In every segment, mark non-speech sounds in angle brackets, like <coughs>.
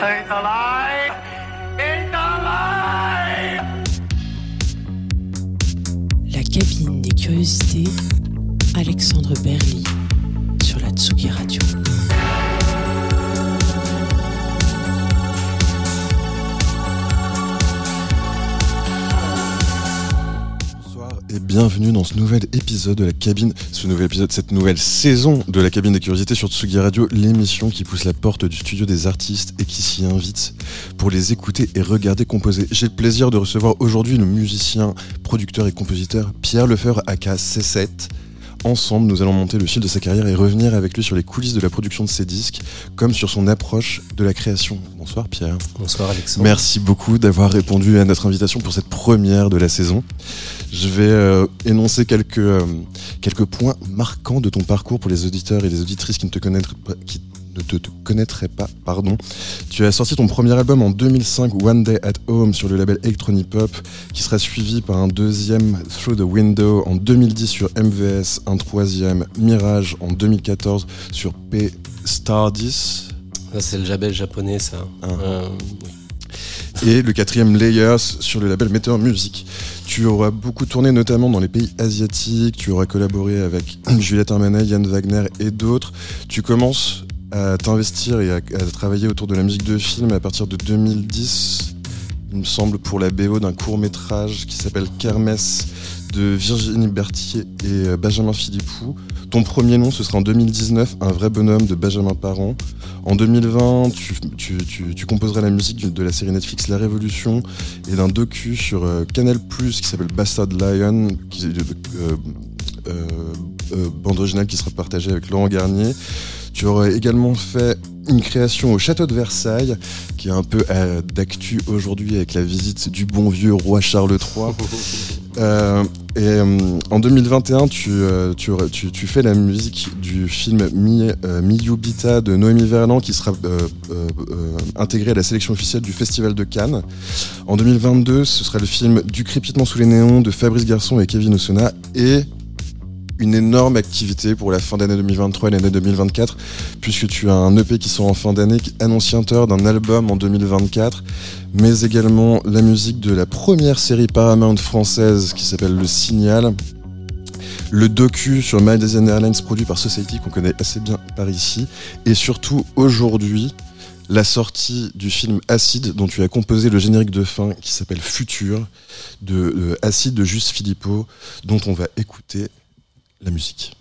来到了。Bienvenue dans ce nouvel épisode de la cabine, ce nouvel épisode, cette nouvelle saison de la cabine des curiosités sur Tsugi Radio, l'émission qui pousse la porte du studio des artistes et qui s'y invite pour les écouter et regarder composer. J'ai le plaisir de recevoir aujourd'hui le musicien, producteur et compositeur Pierre Lefebvre aka C7. Ensemble, nous allons monter le fil de sa carrière et revenir avec lui sur les coulisses de la production de ses disques, comme sur son approche de la création. Bonsoir Pierre. Bonsoir Alexandre. Merci beaucoup d'avoir répondu à notre invitation pour cette première de la saison. Je vais euh, énoncer quelques, euh, quelques points marquants de ton parcours pour les auditeurs et les auditrices qui ne te connaîtraient pas. Qui ne te, te connaîtraient pas, pardon. Tu as sorti ton premier album en 2005, One Day at Home, sur le label Electronic Pop, qui sera suivi par un deuxième, Through the Window, en 2010 sur MVS, un troisième, Mirage, en 2014 sur P Stardust, Ça, c'est le label japonais, ça. Ah. Euh, oui. et le quatrième Layers sur le label Meteor Music. Tu auras beaucoup tourné notamment dans les pays asiatiques, tu auras collaboré avec <coughs> Juliette Armanet, Yann Wagner et d'autres. Tu commences à t'investir et à, travailler autour de la musique de film à partir de 2010, il me semble, pour la BO d'un court métrage qui s'appelle Kermesse de Virginie Berthier et euh, Benjamin Philippou. Ton premier nom, ce sera en 2019, Un vrai bonhomme de Benjamin Parent. En 2020, tu, tu, tu, composeras la musique de la série Netflix La Révolution et d'un docu sur euh, Canal Plus qui s'appelle Bastard Lion, euh, bande originale qui sera partagée avec Laurent Garnier. Tu aurais également fait une création au château de Versailles, qui est un peu euh, d'actu aujourd'hui avec la visite du bon vieux roi Charles III. Euh, et euh, en 2021, tu, tu, aurais- tu- tu fais la musique du film Mi, Miyubita de Noémie Verland qui sera intégré à la sélection officielle du Festival de Cannes. En 2022, ce sera le film Du crépitement sous les néons de Fabrice Garçon et Kevin Osona et une énorme activité pour la fin d'année 2023 et l'année 2024 puisque tu as un EP qui sort en fin d'année annonciateur d'un album en 2024 mais également la musique de la première série Paramount française qui s'appelle Le Signal. Le docu sur Malaysian Airlines produit par Society qu'on connaît assez bien par ici. Et surtout aujourd'hui la sortie du film Acide dont tu as composé le générique de fin qui s'appelle Futur de euh, Acide de Juste Philippot dont on va écouter la musique.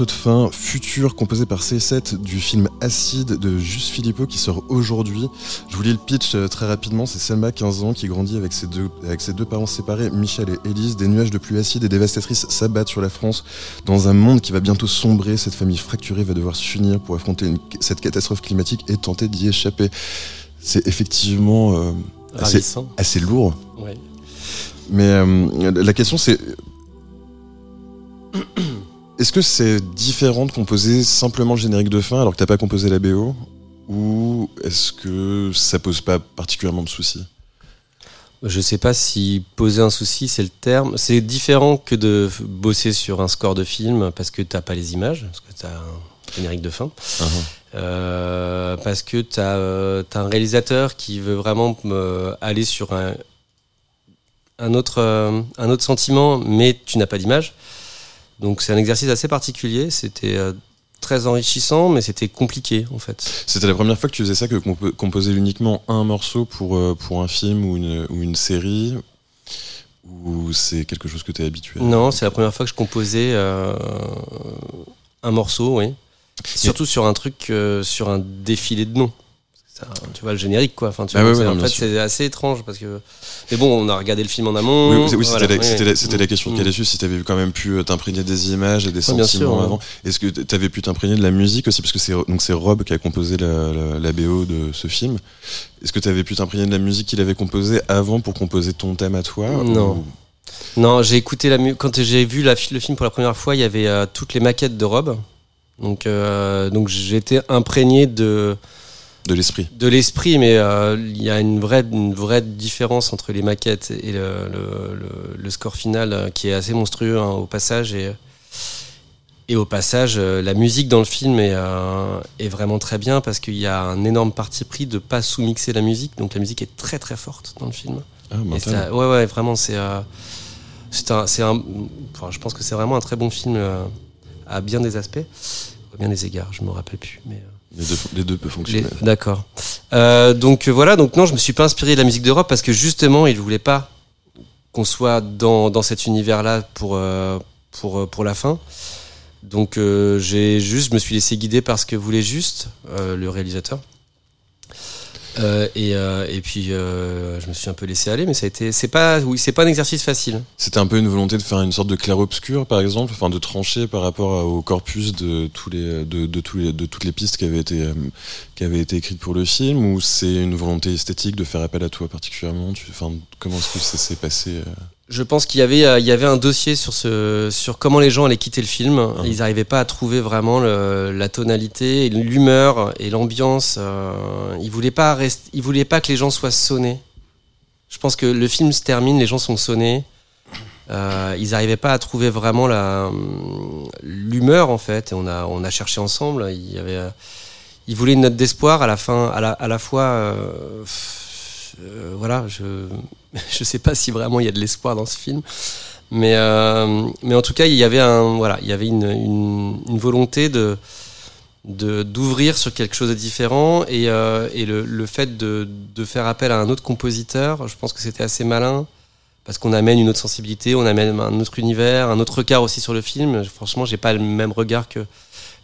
Morceau de fin futur composé par C7 du film Acide de Juste Philippot qui sort aujourd'hui. Je vous lis le pitch euh, très rapidement. C'est Selma, 15 ans, qui grandit avec ses deux, avec ses deux parents séparés, Michel et Élise. Des nuages de pluie acide et dévastatrices s'abattent sur la France. Dans un monde qui va bientôt sombrer, cette famille fracturée va devoir s'unir pour affronter une- cette catastrophe climatique et tenter d'y échapper. C'est effectivement euh, assez, lourd. Ouais. Mais euh, la question c'est est-ce que c'est différent de composer simplement le générique de fin alors que t'as pas composé la BO ou est-ce que ça pose pas particulièrement de soucis? Je sais pas si poser un souci, c'est le terme. C'est différent que de bosser sur un score de film parce que t'as pas les images, parce que t'as un générique de fin. Euh, parce que tu as, un réalisateur qui veut vraiment euh, aller sur un, un, autre, euh, un autre sentiment, mais tu n'as pas d'image. Donc c'est un exercice assez particulier. C'était euh, très enrichissant, mais c'était compliqué en fait. C'était la première fois que tu faisais ça, que compo- composer uniquement un morceau pour, euh, pour un film ou une, ou une série? Ou c'est quelque chose que tu es habitué à Non, c'est la première fois que je composais euh, un morceau, oui. Surtout sur un truc, euh, sur un défilé de noms. Tu vois le générique quoi. Enfin, tu Ah vois, ouais, c'est- ouais, non, en fait, c'est assez étrange parce que. Mais bon, on a regardé le film en amont. Oui, oui, oui, voilà, c'était la, question Mm. qui allait suivre, si tu avais quand même pu euh, t'imprégner des images et des sentiments sûr, avant. Est-ce que tu avais pu t'imprégner de la musique aussi? Parce que c'est donc c'est Rob qui a composé la, la, la BO de ce film. Est-ce que tu avais pu t'imprégner de la musique qu'il avait composée avant pour composer ton thème à toi? Non. ou- Non, j'ai écouté la mu- quand j'ai vu la, le film pour la première fois, il y avait euh, toutes les maquettes de Rob. Donc, euh, donc j'étais imprégné de, De l'esprit. de l'esprit, mais euh, il y a une vraie, une vraie différence entre les maquettes et le, le, le- le score final euh, qui est assez monstrueux hein, au passage. Et, et au passage, euh, la musique dans le film est, euh, est vraiment très bien parce qu'il y a un énorme parti pris de pas sous-mixer la musique. Donc la musique est très très forte dans le film. Ah, Et mental. ça- ouais, ouais, vraiment, c'est. euh, c'est un, c'est un, enfin, je pense que c'est vraiment un très bon film euh, à bien des aspects, à bien des égards, je me rappelle plus. Mais, les, deux, les deux peuvent fonctionner. D'accord. Euh, donc euh, voilà, donc non, je me suis pas inspiré de la musique d'Europe parce que justement, il voulait pas qu'on soit dans, dans cet univers-là pour, euh, pour, pour la fin. Donc j'ai juste, je me suis laissé guider par ce que voulait juste le réalisateur. Euh, et, euh, et puis euh, je me suis un peu laissé aller, mais ça a été, c'est pas, oui, c'est pas un exercice facile. C'était un peu une volonté de faire une sorte de clair-obscur, par exemple, enfin de trancher par rapport au corpus de tous les de, de tous les de toutes les pistes qui avaient été euh, qui avaient été écrites pour le film, ou c'est une volonté esthétique de faire appel à toi particulièrement? Tu, enfin, comment est-ce que ça s'est passé euh? Je pense qu'il y avait, euh, il y avait un dossier sur, ce, sur comment les gens allaient quitter le film. Ils n'arrivaient pas à trouver vraiment le- la tonalité, l'humeur et l'ambiance. euh, ils voulaient pas rest- ils voulaient pas que les gens soient sonnés. Je pense que le film se termine, les gens sont sonnés. Euh, ils n'arrivaient pas à trouver vraiment la hum, l'humeur en fait. Et on a on a cherché ensemble. Il y avait, ils voulaient une note d'espoir à la fin, à la, à la fois. euh, voilà, je <laughs> je sais pas si vraiment il y a de l'espoir dans ce film, mais euh, mais en tout cas il y avait un voilà, il y avait une, une, une volonté de d'ouvrir sur quelque chose de différent et, euh, et le, le fait de, de faire appel à un autre compositeur, je pense que c'était assez malin parce qu'on amène une autre sensibilité, on amène un autre univers, un autre regard aussi sur le film. Franchement, j'ai pas le même regard que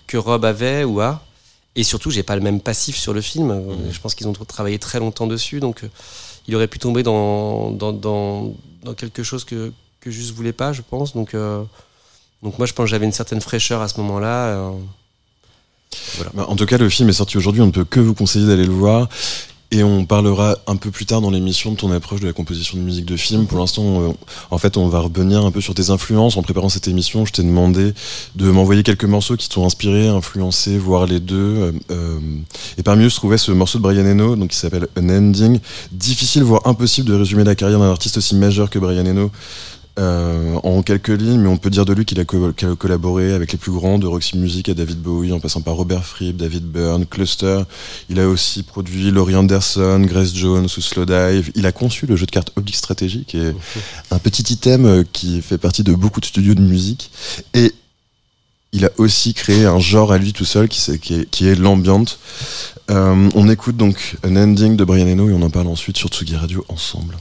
que Rob avait ou a, et surtout j'ai pas le même passif sur le film. Je pense qu'ils ont travaillé très longtemps dessus, donc euh, il aurait pu tomber dans quelque chose que que juste voulais pas, je pense. Donc euh, donc moi je pense que j'avais une certaine fraîcheur à ce moment-là. euh, Bah, en tout cas, le film est sorti aujourd'hui. On ne peut que vous conseiller d'aller le voir. Et on parlera un peu plus tard dans l'émission de ton approche de la composition de musique de film. Pour l'instant, en fait, on va revenir un peu sur tes influences. En préparant cette émission, je t'ai demandé de m'envoyer quelques morceaux qui t'ont inspiré, influencé, voire les deux. Euh, euh, et parmi eux se trouvait ce morceau de Brian Eno, donc qui s'appelle An Ending. Difficile, voire impossible de résumer la carrière d'un artiste aussi majeur que Brian Eno. Euh, en quelques lignes, mais on peut dire de lui qu'il a, co- qu'il a collaboré avec les plus grands, de Roxy Music à David Bowie, en passant par Robert Fripp, David Byrne, Cluster. Il a aussi produit Laurie Anderson, Grace Jones ou Slowdive. Il a conçu le jeu de cartes Oblique Strategy, qui est un petit item euh, qui fait partie de beaucoup de studios de musique. Et il a aussi créé un genre à lui tout seul qui, est, qui est. Euh, on écoute donc un ending de Brian Eno et on en parle ensuite sur Tsugi Radio ensemble.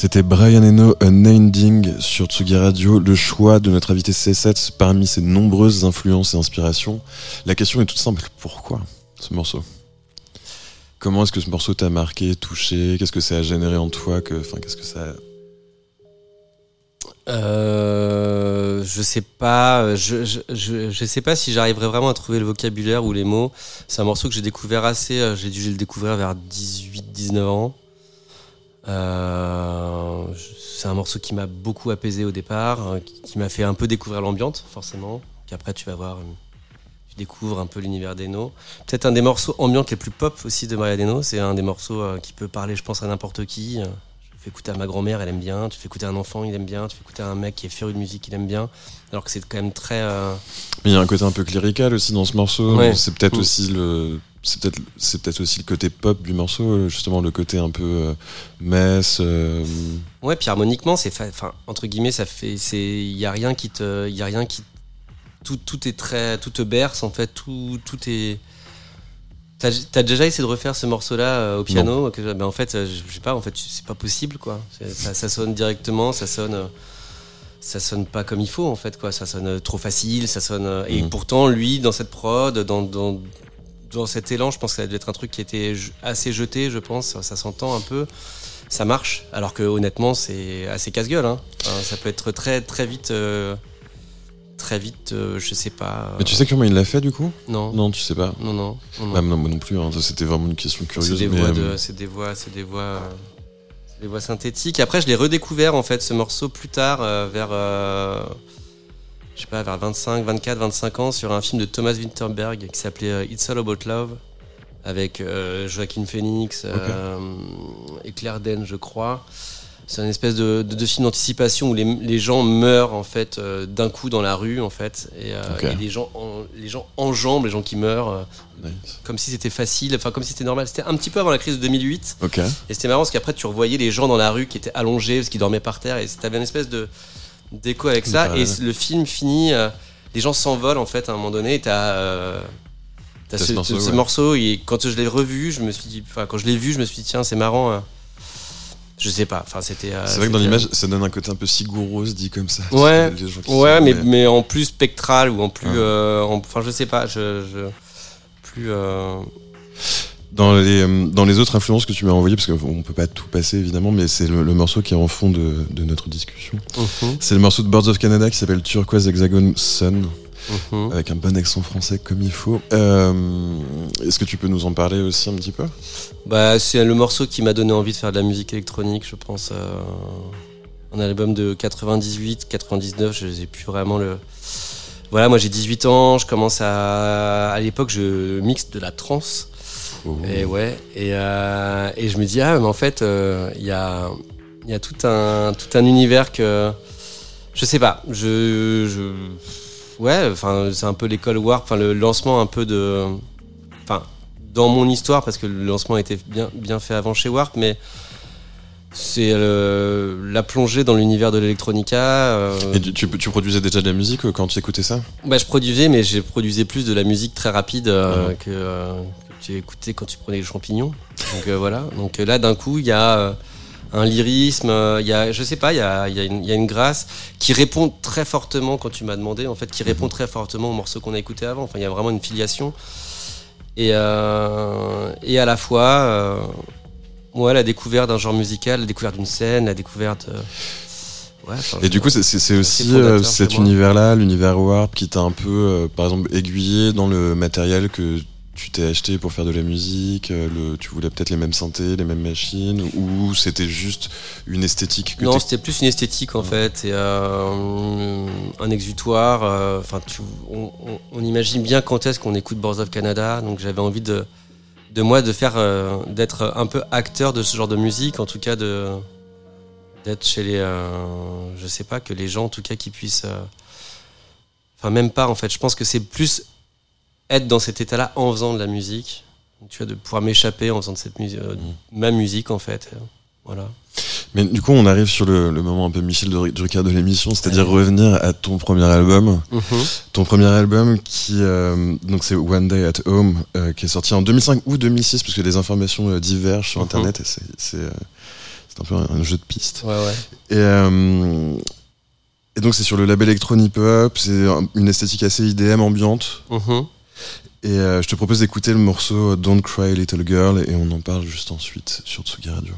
C'était Brian Eno, Unending sur Tsugi Radio, le choix de notre invité C7 parmi ses nombreuses influences et inspirations. La question est toute simple, pourquoi ce morceau? Comment est-ce que ce morceau t'a marqué, touché? Qu'est-ce que ça a généré en toi? Que, enfin, Qu'est-ce que ça euh, je sais pas, je sais pas si j'arriverai vraiment à trouver le vocabulaire ou les mots. C'est un morceau que j'ai découvert assez, euh, j'ai dû le découvrir vers 18-19 ans. Euh, c'est un morceau qui m'a beaucoup apaisé au départ, euh, qui m'a fait un peu découvrir l'ambiance, forcément. Qu'après, tu vas voir, euh, tu découvres un peu l'univers d'Eno. Peut-être un des morceaux ambiantes les plus pop aussi de Maria Deno. C'est un des morceaux qui peut parler, je pense, à n'importe qui. Tu fais écouter à ma grand-mère, elle aime bien. Tu fais écouter à un enfant, il aime bien. Tu fais écouter à un mec qui est féru de musique, il aime bien. Alors que c'est quand même très. Euh... Mais il y a un côté un peu clérical aussi dans ce morceau. Ouais. C'est peut-être Mm. aussi le. C'est peut-être, c'est peut-être aussi le côté pop du morceau, justement le côté un peu euh, messe. euh, Ouais, puis harmoniquement, c'est, enfin, entre guillemets, ça fait, c'est, il y a rien qui te, il y a rien qui, tout, tout est très, tout te berce en fait, tout, tout est. T'as, déjà essayé de refaire ce morceau-là euh, au piano que, ben, en fait, euh, je sais pas, en fait, c'est pas possible quoi. Ça, ça sonne directement, ça sonne, euh, ça sonne pas comme il faut en fait quoi. Ça sonne euh, trop facile, ça sonne. euh, Et Mhm. pourtant, lui, dans cette prod, dans, dans, dans cet élan, je pense que ça devait être un truc qui était assez jeté, je pense. Ça, ça s'entend un peu ça marche. Alors que honnêtement, c'est assez casse-gueule. Hein. Enfin, ça peut être très très vite, euh, très vite, euh, je sais pas. Mais tu sais comment il l'a fait du coup? Non, non, Non, tu sais pas. non, non. non. Bah, non, moi non plus. hein. C'était vraiment une question c'est curieuse. des mais, voix, euh, de, c'est des voix, c'est des voix, euh, c'est des voix synthétiques. Après, je l'ai redécouvert en fait ce morceau plus tard, euh, vers, euh, je sais pas, vers 25, 24, 25 ans, sur un film de Thomas Winterberg qui s'appelait euh, It's All About Love, avec euh, Joaquin Phoenix euh, et Claire Danes, je crois. C'est une espèce de, de, de film d'anticipation où les, les gens meurent en fait euh, d'un coup dans la rue en fait et, les gens en, les gens enjambent les gens qui meurent nice. comme si c'était facile, enfin comme si c'était normal. C'était un petit peu avant la crise de 2008 Ok. et c'était marrant parce qu'après tu revoyais les gens dans la rue qui étaient allongés parce qu'ils dormaient par terre et t'avais une espèce de d'écho avec ça et le film finit, euh, les gens s'envolent en fait à un moment donné et t'as euh, ce, ce morceau, ce ouais. morceau et quand je l'ai revu, je me suis dit, enfin quand je l'ai vu, je me suis dit tiens c'est marrant. euh, je sais pas, enfin c'était. euh, C'est vrai que dans l'image, ça donne un côté un peu sigoureux, dit comme ça. Ouais, Les gens qui Ouais, sont- mais, mais en plus spectral ou en plus, Ouais. euh, enfin je sais pas, je, je plus. Euh, Dans les, dans les autres influences que tu m'as envoyées, parce qu'on peut pas tout passer évidemment, mais c'est le, le morceau qui est en fond de, de notre discussion. C'est le morceau de Birds of Canada qui s'appelle Turquoise Hexagon Sun, mhm. avec un bon accent français comme il faut. Euh, Est-ce que tu peux nous en parler aussi un petit peu? Bah, c'est le morceau qui m'a donné envie de faire de la musique électronique, je pense. euh, un album de 98, 99, je sais plus vraiment le. Voilà, moi j'ai 18 ans, je commence à. À l'époque, je mixe de la trance. Et ouais, et, euh, et je me dis, ah, mais en fait, euh, il y, a, y a tout un, tout un univers que. Je sais pas, je. je ouais, enfin, c'est un peu l'école Warp, enfin, le lancement un peu de. Enfin, dans mon histoire, parce que le lancement était bien, bien fait avant chez Warp, mais c'est euh, la plongée dans l'univers de l'électronica. euh, Et tu, tu, produisais déjà de la musique euh, quand tu écoutais ça? Bah, je produisais, mais j'ai produisais plus de la musique très rapide euh, que, euh, que tu écoutais quand tu prenais les champignons. Donc euh, voilà. Donc euh, là, d'un coup, il y a euh, un lyrisme, il y a, je sais pas, il y a, il y, a une- il y a une grâce qui répond très fortement quand tu m'as demandé, en fait, qui répond très fortement au morceau qu'on a écouté avant. Enfin, il y a vraiment une filiation. Et, euh, et à la fois, euh, ouais, la découverte d'un genre musical, la découverte d'une scène, la découverte. euh, ouais, enfin, Et du coup, c'est- aussi euh, cet univers-là, l'univers Warp, qui t'a un peu, euh, par exemple, aiguillé dans le matériel que tu t'es acheté pour faire de la musique. euh, le, tu voulais peut-être les mêmes synthés, les mêmes machines, ou c'était juste une esthétique que Non, c'était plus une esthétique en fait, et euh, un exutoire. euh, Enfin, on, on- on imagine bien quand est-ce qu'on écoute Boards of Canada, donc j'avais envie de, de moi de faire, euh, d'être un peu acteur de ce genre de musique, en tout cas de d'être chez les, je sais pas, que les gens en tout cas qui puissent, enfin même pas en fait. Je pense que c'est plus être dans cet état-là en faisant de la musique, tu vois, de pouvoir m'échapper en faisant de cette musique, ma musique en fait, euh, voilà. Mais du coup, on arrive sur le, le moment un peu Michel Drucker de l'émission, c'est-à-dire revenir à ton premier album. Mhm. Ton premier album qui euh, donc c'est One Day at Home euh, qui est sorti en 2005 ou 2006 parce que les informations euh, divergent sur Mhm. internet et c'est c'est, euh, C'est un peu un, un jeu de piste. Ouais, ouais. Et, euh, et donc c'est sur le label Electron Hip Hop, c'est un- une esthétique assez IDM ambiante. Mhm. Et euh, je te propose d'écouter le morceau Don't Cry Little Girl et on en parle juste ensuite sur Tsugi Radio.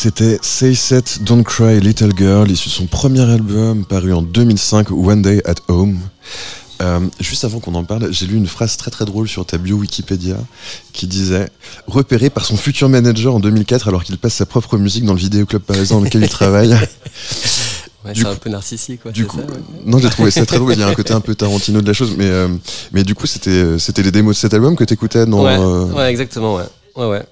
C'était Say Set Don't Cry Little Girl, issu de son premier album paru en 2005, One Day at Home. Euh, juste avant qu'on en parle, j'ai lu une phrase très très drôle sur ta bio Wikipédia qui disait repéré par son futur manager en 2004 alors qu'il passe sa propre musique dans le vidéoclub parisien dans lequel il travaille. <laughs> Ouais, c'est un peu narcissique, quoi. Du coup, ça, ouais. non, j'ai trouvé ça très drôle. Il y a un côté un peu Tarantino de la chose, mais euh, mais du coup, c'était c'était les démos de cet album que t'écoutais dans. ouais, euh, ouais, exactement, ouais. Ouais, ouais.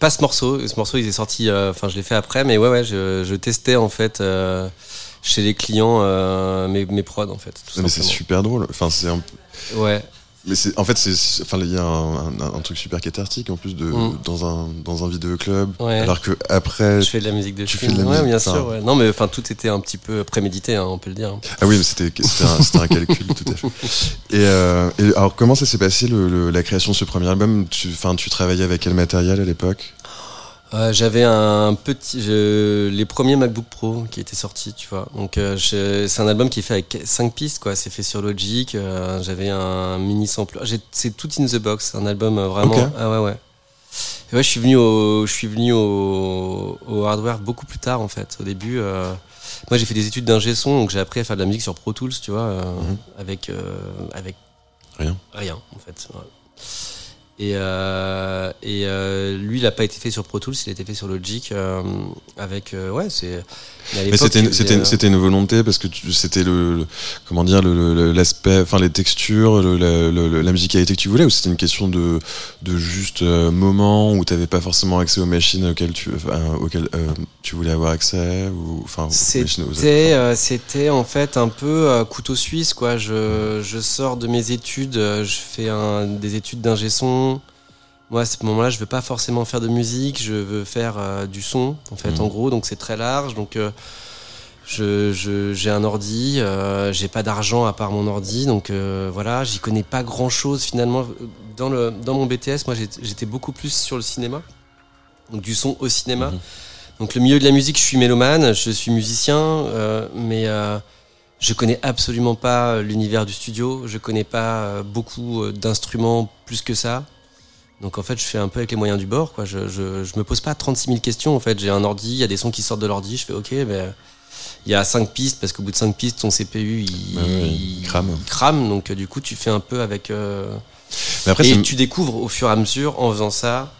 Pas ce morceau. Ce morceau, il est sorti. euh, Enfin, je l'ai fait après, mais ouais, ouais, je, je testais en fait euh, chez les clients euh, mes, mes prods en fait. Tout Mais c'est super drôle. Enfin, c'est un- Ouais. Mais c'est, en fait, c'est, enfin, il y a un, un- un truc super cathartique en plus de Mm. dans un dans un vidéoclub. Ouais. Alors que après, Je fais de la musique de tu film. fais de la ouais, musique, bien sûr. ouais. Non, mais enfin, tout était un petit peu prémédité, hein, on peut le dire. ah oui, mais c'était c'était un, c'était un calcul tout à fait. Et, euh, et alors, comment ça s'est passé le, le- la création de ce premier album? Tu, enfin, tu travaillais avec quel matériel à l'époque? Euh, J'avais un petit, je- les premiers MacBook Pro qui étaient sortis, tu vois. Donc euh, c'est un album qui est fait avec 5 pistes, quoi. C'est fait sur Logic. euh, J'avais un mini sampler. C'est tout in the box, un album euh, vraiment. Ah ouais ouais. Et ouais, je suis venu au, je suis venu au, au hardware beaucoup plus tard en fait. Au début, euh, moi j'ai fait des études d'ingé son, donc j'ai appris à faire de la musique sur Pro Tools, tu vois, euh, Mhm. avec euh, avec Rien. Rien, en fait. ouais. Et, euh, et euh, lui, il n'a pas été fait sur Pro Tools, il a été fait sur Logic. euh, avec, ouais, c'est. Mais, c'était une- c'était volonté parce que c'était le, le- comment dire le- le- l'aspect enfin les textures le- la, la musicalité que tu voulais ou c'était une question de de juste moment où tu n'avais pas forcément accès aux machines auxquelles tu enfin, auxquelles tu voulais avoir accès ou enfin C'était, c'était en fait un peu couteau suisse, quoi. Je, je sors de mes études, je fais un, des études d'ingé son. Moi, à ce moment-là, je veux pas forcément faire de musique, je veux faire euh, du son, en fait, Mhm. en gros. Donc c'est très large. Donc euh, je, je- j'ai un ordi, euh, j'ai pas d'argent à part mon ordi, donc euh, voilà, j'y connais pas grand-chose finalement. Dans le, dans mon BTS, moi, j'étais beaucoup plus sur le cinéma, donc du son au cinéma. Mhm. Donc le milieu de la musique, je suis mélomane, je suis musicien, mais je connais absolument pas l'univers du studio, je connais pas beaucoup d'instruments plus que ça. Donc en fait, je fais un peu avec les moyens du bord, quoi. Je, je, je me pose pas 36 000 questions. En fait, j'ai un ordi, il y a des sons qui sortent de l'ordi, je fais OK, mais il y a 5 pistes parce qu'au bout de 5 pistes, ton CPU il, ouais, il crame. il crame. Donc euh, du coup, tu fais un peu avec. euh, mais après et tu découvres au fur et à mesure, en faisant ça,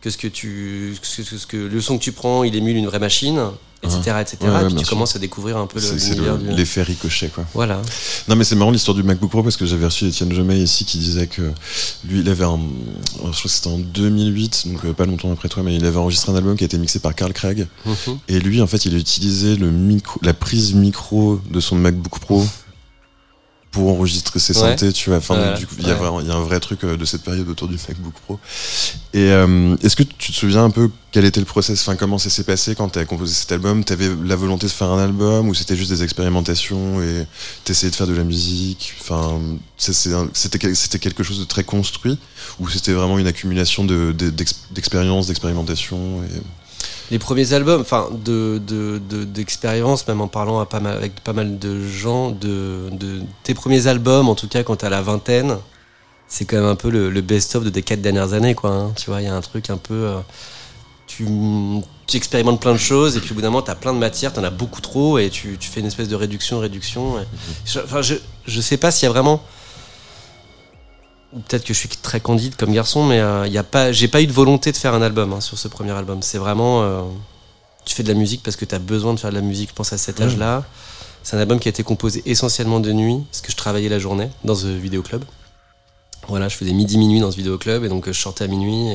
que ce que tu, que, ce que le son que tu prends, il émule une vraie machine, etc., etc. Ouais, ouais, et puis bien tu sûr. commences à découvrir un peu le- c'est le- l'effet ricochet quoi Voilà. Non mais c'est marrant l'histoire du MacBook Pro parce que j'avais reçu Étienne Jomay ici qui disait que lui il avait un je crois que c'était en 2008 donc euh, pas longtemps après toi mais il avait enregistré un album qui a été mixé par Carl Craig Mhm. et lui en fait il a utilisé le micro la prise micro de son MacBook Pro pour enregistrer ses Ouais. synthés tu vois. Enfin Ouais, du coup il y a ouais. y a un vrai truc euh, de cette période autour du MacBook Pro. Et euh, est-ce que tu te souviens un peu quel était le process enfin comment ça s'est passé quand tu as composé cet album? T'avais la volonté de faire un album ou c'était juste des expérimentations et t'essayais de faire de la musique? Enfin c'était quel- c'était quelque chose de très construit ou c'était vraiment une accumulation de de- d'ex- d'expériences d'expérimentation et Les premiers albums, enfin, de, de, de- d'expérience, même en parlant à pas mal, avec pas mal de gens, de, de tes premiers albums, en tout cas quand t'as la vingtaine, c'est quand même un peu le, le best-of de tes quatre dernières années, quoi. hein. Tu vois, il y a un truc un peu. euh, tu, tu expérimentes plein de choses, et puis au bout d'un moment, t'as plein de matières, t'en as beaucoup trop, et tu, tu fais une espèce de réduction, réduction. et- je, enfin, je, je sais pas s'il y a vraiment. Peut-être que je suis très candide comme garçon, mais euh, il y a pas, j'ai pas eu de volonté de faire un album hein, sur ce premier album. C'est vraiment, euh, tu fais de la musique parce que tu as besoin de faire de la musique. Je pense à cet âge-là. C'est un album qui a été composé essentiellement de nuit, parce que je travaillais la journée dans ce vidéoclub. Voilà, je faisais midi-minuit dans ce vidéoclub, et donc euh, je sortais à minuit,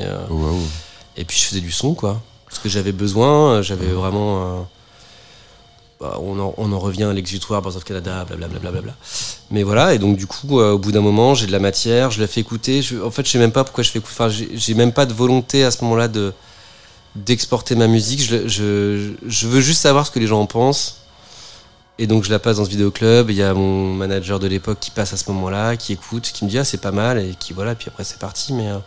et, puis je faisais du son, quoi. Parce que j'avais besoin, j'avais vraiment. Bah, on, en, on en revient à l'exutoire, Birds of Canada, blablabla. Bla, Mais voilà, et donc du coup, euh, au bout d'un moment, j'ai de la matière, je la fais écouter. Je- en fait, je sais même pas pourquoi je fais écouter. Enfin, j'ai même pas de volonté à ce moment-là de d'exporter ma musique. Je, je, je veux juste savoir ce que les gens en pensent. Et donc je la passe dans ce vidéoclub. Il y a mon manager de l'époque qui passe à ce moment-là, qui écoute, qui me dit ah c'est pas mal et qui voilà. Puis après c'est parti. Mais euh,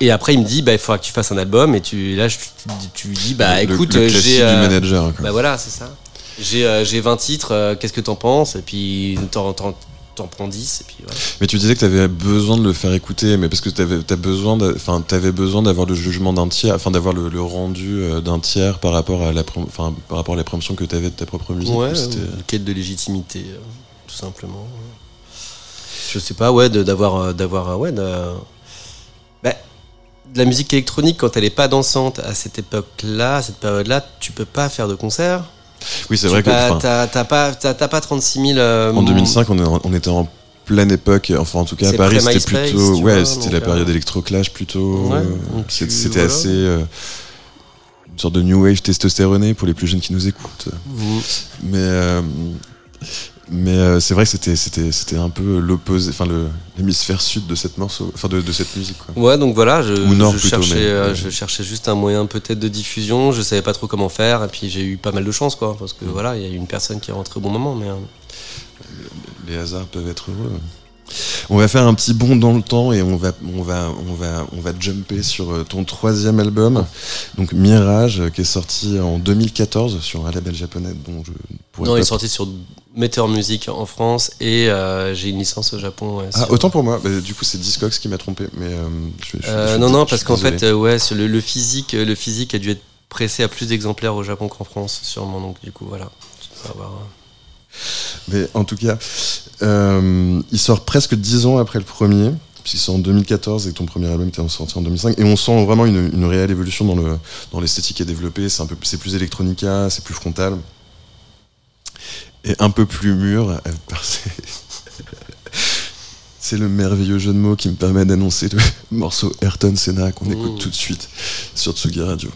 et après il me dit bah il faudra que tu fasses un album. Et tu là je- tu, tu lui dis bah écoute euh, j'ai du euh, manager quoi. bah voilà c'est ça. J'ai euh, j'ai 20 titres. euh, Qu'est-ce que t'en penses? Et puis t'en prends 10 et puis voilà. Mais tu disais que tu avais besoin de le faire écouter, mais parce que tu avais, besoin, d'a- enfin, avais besoin d'avoir le jugement d'un tiers, enfin d'avoir le, le rendu euh, d'un tiers par rapport à la, enfin, par rapport à l'appréhension que tu avais de ta propre musique. Ouais, une quête de légitimité, euh, tout simplement. Je sais pas, ouais, d'avoir, euh, d'avoir, euh, ouais, de, bah, de la musique électronique quand elle est pas dansante à cette époque-là, à cette période-là, tu peux pas faire de concert. Oui, c'est vrai que pas- t'as, t'as pas, t'as, t'as pas 36 000. euh, en 2005, on, est en- on était en pleine époque. Enfin, en tout cas, à Paris, c'était plutôt. Ouais, vois, c'était la euh, période électroclash plutôt. Ouais, euh, c'était voilà. assez. euh, une sorte de new wave testostéroné pour les plus jeunes qui nous écoutent. Mhm. Mais. euh, mais euh, c'est vrai que c'était c'était c'était un peu l'opposé, enfin le l'hémisphère sud de cette morceau, enfin de, de cette musique. Quoi. Ouais, donc voilà, je, Ou nord je plutôt, cherchais, mais- euh, ouais. je cherchais juste un moyen peut-être de diffusion. Je savais pas trop comment faire, et puis j'ai eu pas mal de chance, quoi, parce que Mm. voilà, il y a eu une personne qui est rentrée au bon moment, mais euh, Les hasards peuvent être heureux. On va faire un petit bond dans le temps et on va, on va, on va, on va jumper sur euh, ton troisième album, donc Mirage, euh, qui est sorti en 2014 sur un label japonais dont je pourrais non, il est sorti sur Meteor Music en France et euh, j'ai une licence au Japon. ouais, Ah, autant pour moi. Bah, du coup, c'est Discogs qui m'a trompé, mais euh, je, je- Euh, je- non, non, parce qu'en fait, ouais, le, le physique, le physique a dû être pressé à plus d'exemplaires au Japon qu'en France, sûrement. Donc du coup, voilà. Tu dois avoir, Mais en tout cas, euh, il sort presque 10 ans après le premier, puisqu'il sort en 2014 et que ton premier album était sorti en 2005. Et on sent vraiment une, une réelle évolution dans le dans l'esthétique qui est développée. C'est un peu, c'est plus electronica, c'est plus frontal et un peu plus mûr. euh, <laughs> C'est le merveilleux jeu de mots qui me permet d'annoncer le <laughs> morceau Ayrton Senna qu'on écoute tout de suite sur Tsugi Radio.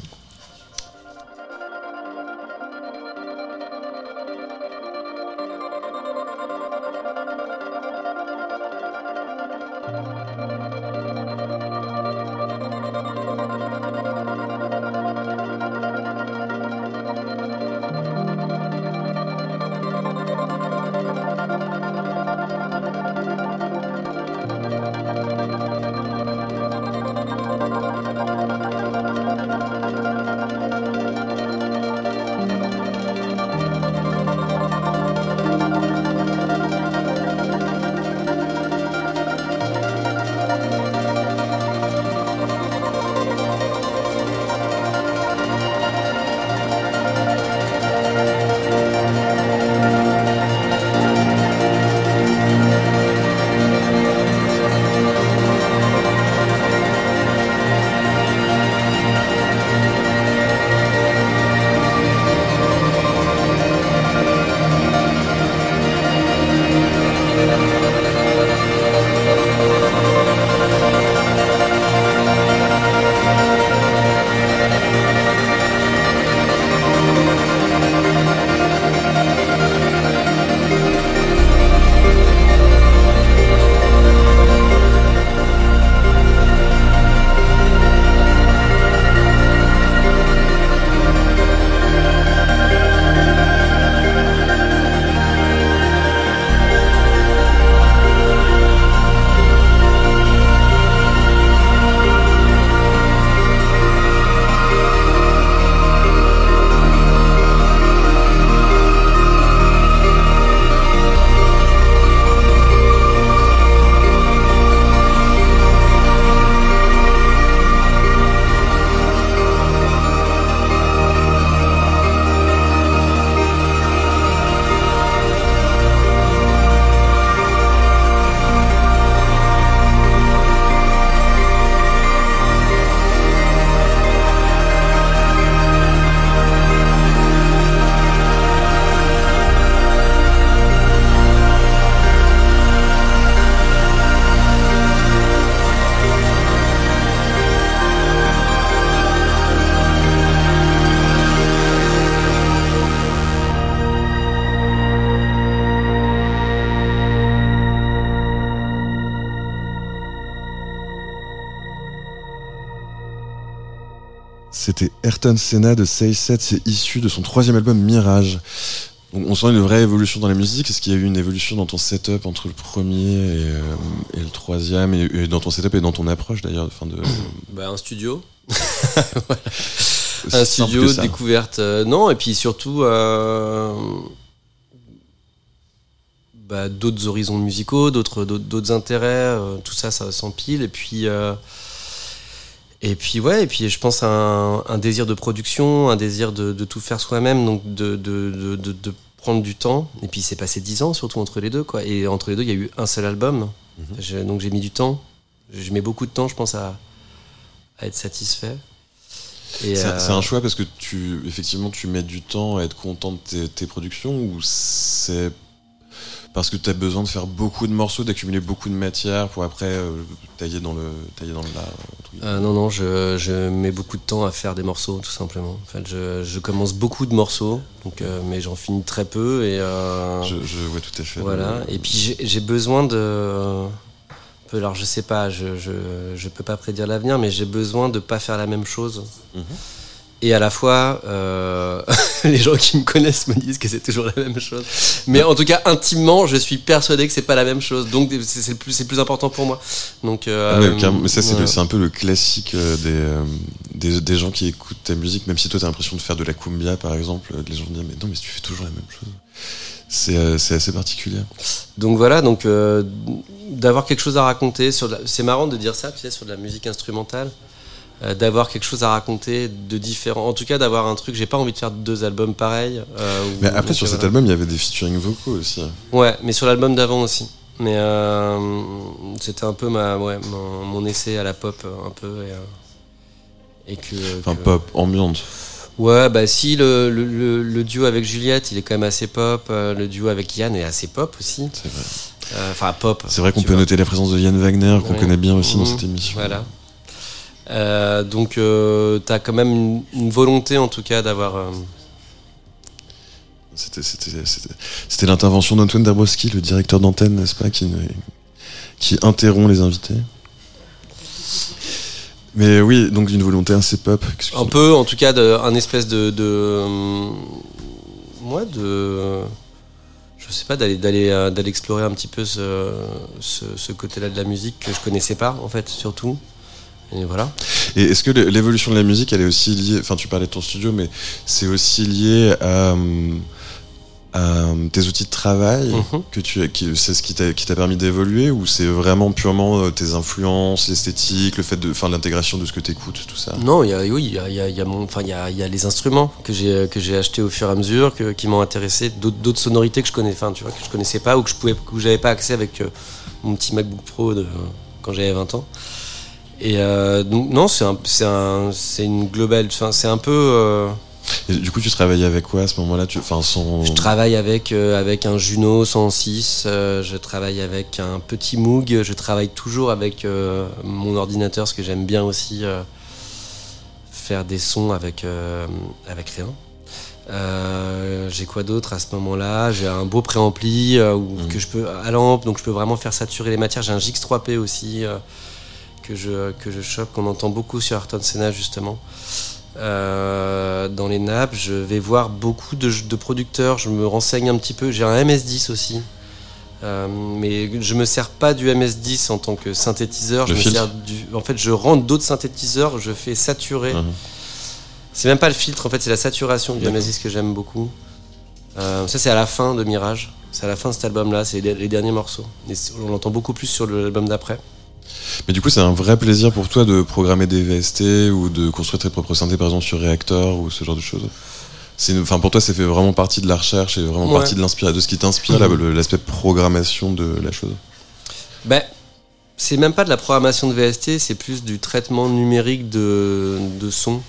Ayrton Senna de 6-7, c'est issu de son troisième album Mirage. Donc, on sent une vraie évolution dans la musique. Est-ce qu'il y a eu une évolution dans ton setup entre le premier et, euh, et le troisième, et, et dans ton setup et dans ton approche d'ailleurs enfin de, <coughs> bah, un studio. <laughs> un studio découverte euh, non et puis surtout euh, bah, d'autres horizons musicaux d'autres intérêts tout ça ça s'empile et puis et puis ouais et puis je pense à un, un désir de production un désir de, de tout faire soi-même donc de, de, de, prendre du temps. Et puis c'est passé dix ans surtout entre les deux quoi. Et entre les deux il y a eu un seul album. Mhm. Donc j'ai mis du temps. Je mets beaucoup de temps je pense à, à être satisfait. Et, C'est euh, c'est un choix parce que tu, effectivement, tu mets du temps à être content de tes, tes productions ou c'est parce que tu as besoin de faire beaucoup de morceaux, d'accumuler beaucoup de matière pour après euh, tailler dans le tailler dans le entre guillemets. Euh, non, non, je, je mets beaucoup de temps à faire des morceaux, tout simplement. En fait, je, je commence beaucoup de morceaux, donc, euh, mais j'en finis très peu. Et, euh, Je, je vois tout à fait. voilà. Et puis j'ai- besoin de. Alors je sais pas, je, je, peux pas prédire l'avenir, mais j'ai besoin de pas faire la même chose. Mhm. Et à la fois, euh, <laughs> les gens qui me connaissent me disent que c'est toujours la même chose. Mais en tout cas, intimement, je suis persuadé que c'est pas la même chose. Donc c'est le plus, c'est plus important pour moi. Donc, euh, Ah carrément. mais ça, c'est voilà. un peu le classique euh, des, euh, des, des gens qui écoutent ta musique, même si toi, tu as l'impression de faire de la cumbia, par exemple, les gens disent, mais non, mais tu fais toujours la même chose. C'est assez particulier. Donc voilà, donc euh, d'avoir quelque chose à raconter sur c'est marrant de dire ça, tu sais, sur de la musique instrumentale, euh, d'avoir quelque chose à raconter de différent. En tout cas, d'avoir un truc. J'ai pas envie de faire deux albums pareils. euh, Mais après, donc, sur euh, cet voilà. album, il y avait des featuring vocaux aussi. Ouais, mais sur l'album d'avant aussi. Mais c'était un peu ma, ouais, mon, mon essai à la pop, un peu. Et, et que, Enfin, que- pop, ambiante. Ouais, bah si, le, le, le- le duo avec Juliette, il est quand même assez pop. le duo avec Yann est assez pop aussi. C'est vrai. Euh, Enfin, pop. C'est vrai qu'on peut vois. noter la présence de Yann Wagner, qu'on Ouais. connaît bien aussi dans Mhm. cette émission. Voilà. Euh, donc, euh, t'as quand même une, une volonté, en tout cas, d'avoir. euh, C'était- l'intervention d'Antoine Dabrowski, le directeur d'antenne, n'est-ce pas, qui, interrompt les invités. Mais oui, donc d'une volonté assez pop. un peu, en tout cas, de, un espèce de. de euh, de. Je sais pas, d'aller d'aller d'aller explorer un petit peu ce, ce, ce côté-là de la musique que je connaissais pas, en fait, surtout. Et voilà. Et est-ce que l'é- l'évolution de la musique, elle est aussi liée, enfin tu parlais de ton studio, mais c'est aussi lié à, à, hum, tes outils de travail, Mhm. que tu, c'est ce qui t'a, permis d'évoluer, ou c'est vraiment purement euh, tes influences, l'esthétique, le fait de, enfin l'intégration de ce que tu écoutes, tout ça? Non, il y a, oui, il y a, il y a- il y a mon, enfin, il y a, il y a les instruments que j'ai que j'ai achetés au fur et à mesure, que, qui m'ont intéressé, d'autres sonorités que je connais, enfin, tu vois, que je connaissais pas ou que je pouvais, que j'avais pas accès avec euh, mon petit MacBook Pro de, quand j'avais 20 ans. Et euh, donc non, c'est un, une globale, c'est un peu. euh, Et du coup, tu travaillais avec quoi à ce moment-là? Sans. je travaille avec euh, avec un Juno 106, euh, je travaille avec un petit Moog, je travaille toujours avec mon ordinateur, parce que j'aime bien aussi faire des sons avec avec rien. Euh, j'ai quoi d'autre à ce moment-là? J'ai un beau préampli euh, où- que je peux à lampe, donc je peux vraiment faire saturer les matières. J'ai un GX3P aussi euh, que je que je chope, qu'on entend beaucoup sur Ayrton Senna justement. Euh, dans les nappes, je vais voir beaucoup de, de producteurs, je me renseigne un petit peu. J'ai un MS10 aussi. Euh, mais je me sers pas du MS10 en tant que synthétiseur. Le je me filtre. sers du, en fait, je rentre d'autres synthétiseurs, je fais saturer. Mhm. C'est même pas le filtre, en fait, c'est la saturation du D'accord. MS10 que j'aime beaucoup. Euh, ça, c'est à la fin de Mirage. C'est à la fin de cet album-là, c'est les, les derniers morceaux. Et on l'entend beaucoup plus sur l'album d'après. Mais du coup, c'est un vrai plaisir pour toi de programmer des VST ou de construire tes propres synthés, par exemple, sur Reactor ou ce genre de choses c'est une- pour toi, ça fait vraiment partie de la recherche et vraiment Ouais. partie de de ce qui t'inspire, le- l'aspect programmation de la chose. Ben, c'est même pas de la programmation de VST, c'est plus du traitement numérique de, de son.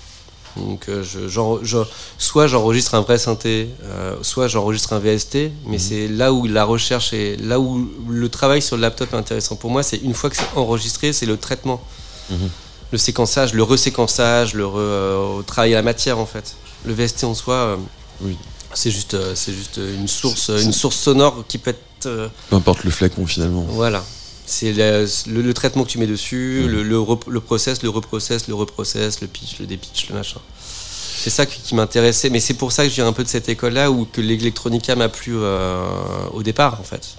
Donc, euh, je, soit j'enregistre un vrai synthé, euh, soit j'enregistre un VST, mais c'est là où la recherche et là où le travail sur le laptop est intéressant pour moi, c'est une fois que c'est enregistré, c'est le traitement. Mhm. Le séquençage, le reséquençage, le re- euh, travail à la matière en fait. Le VST en soi, euh, Oui. c'est juste, c'est juste une source, une source sonore qui peut être Peu importe le flacon, finalement. voilà. C'est le, le- le traitement que tu mets dessus, Mhm. le, le, rep- le process, le reprocess, le reprocess, le pitch, le dépitch, le machin. C'est ça qui, qui m'intéressait, mais c'est pour ça que je viens un peu de cette école-là où que l'électronica m'a plu euh, au départ, en fait.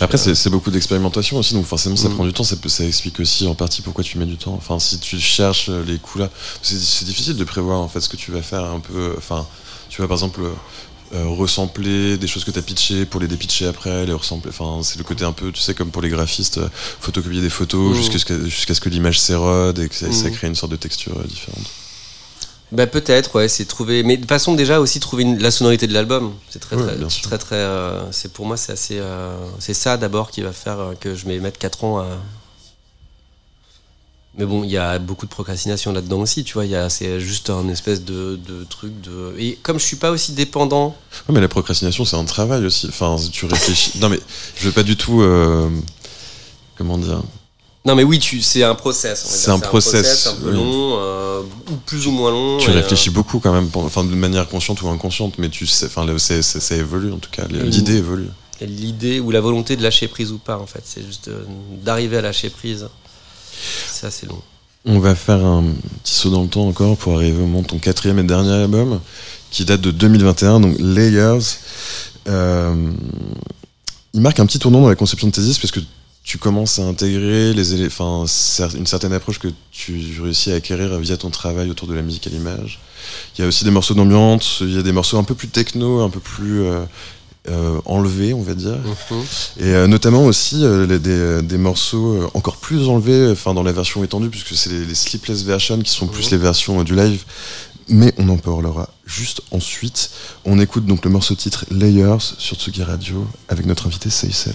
Après, Je- c'est beaucoup d'expérimentation aussi, donc forcément, ça Mm. prend du temps. Ça, ça explique aussi en partie pourquoi tu mets du temps. Enfin, si tu cherches les coups là, c'est difficile de prévoir en fait ce que tu vas faire un peu. Enfin, tu vas par exemple euh, ressampler des choses que tu as pitchées pour les dépitcher après, les ressampler. Enfin, c'est le côté un peu, tu sais, comme pour les graphistes, euh, photocopier des photos Mm. jusqu'à ce que- jusqu'à ce que l'image s'érode et que ça, ça Mm. crée une sorte de texture euh, différente. Bah peut-être, ouais, c'est trouver. Mais de toute façon, déjà aussi trouver une- la sonorité de l'album. C'est très, Ouais, très, très, très. c'est pour moi, c'est assez. c'est ça d'abord qui va faire que je vais mettre 4 ans à. Mais bon, il y a beaucoup de procrastination là-dedans aussi, tu vois. C'est juste un espèce de, de truc de. Et comme je suis pas aussi dépendant. Ouais, mais la procrastination, c'est un travail aussi. Enfin, tu réfléchis. non, mais je veux pas du tout. euh, comment dire Non, mais oui, tu, c'est un process. C'est dire. un process, un peu oui. long, euh, ou plus ou moins long. Tu réfléchis euh, beaucoup quand même, enfin de manière consciente ou inconsciente, mais tu sais, enfin ça évolue en tout cas. L'idée évolue. l'idée ou la volonté de lâcher prise ou pas, en fait. C'est juste d'arriver à lâcher prise. C'est long. On va faire un petit saut dans le temps encore pour arriver au moment de ton quatrième et dernier album, qui date de 2021, donc Layers. Euh, il marque un petit tournant dans la conception de disques parce que tu commences à intégrer les enfin, une certaine approche que tu réussis à acquérir via ton travail autour de la musique à l'image. Il y a aussi des morceaux d'ambiance, il y a des morceaux un peu plus techno, un peu plus euh, euh, enlevés, on va dire. Mhm. Et euh, notamment aussi euh, les- des, des morceaux euh, encore plus enlevés, enfin dans la version étendue, puisque c'est les, les sleepless versions qui sont plus Mhm. les versions du live. Mais on en parlera juste ensuite. On écoute donc le morceau titre Layers sur Tsugi Radio avec notre invité Seiset.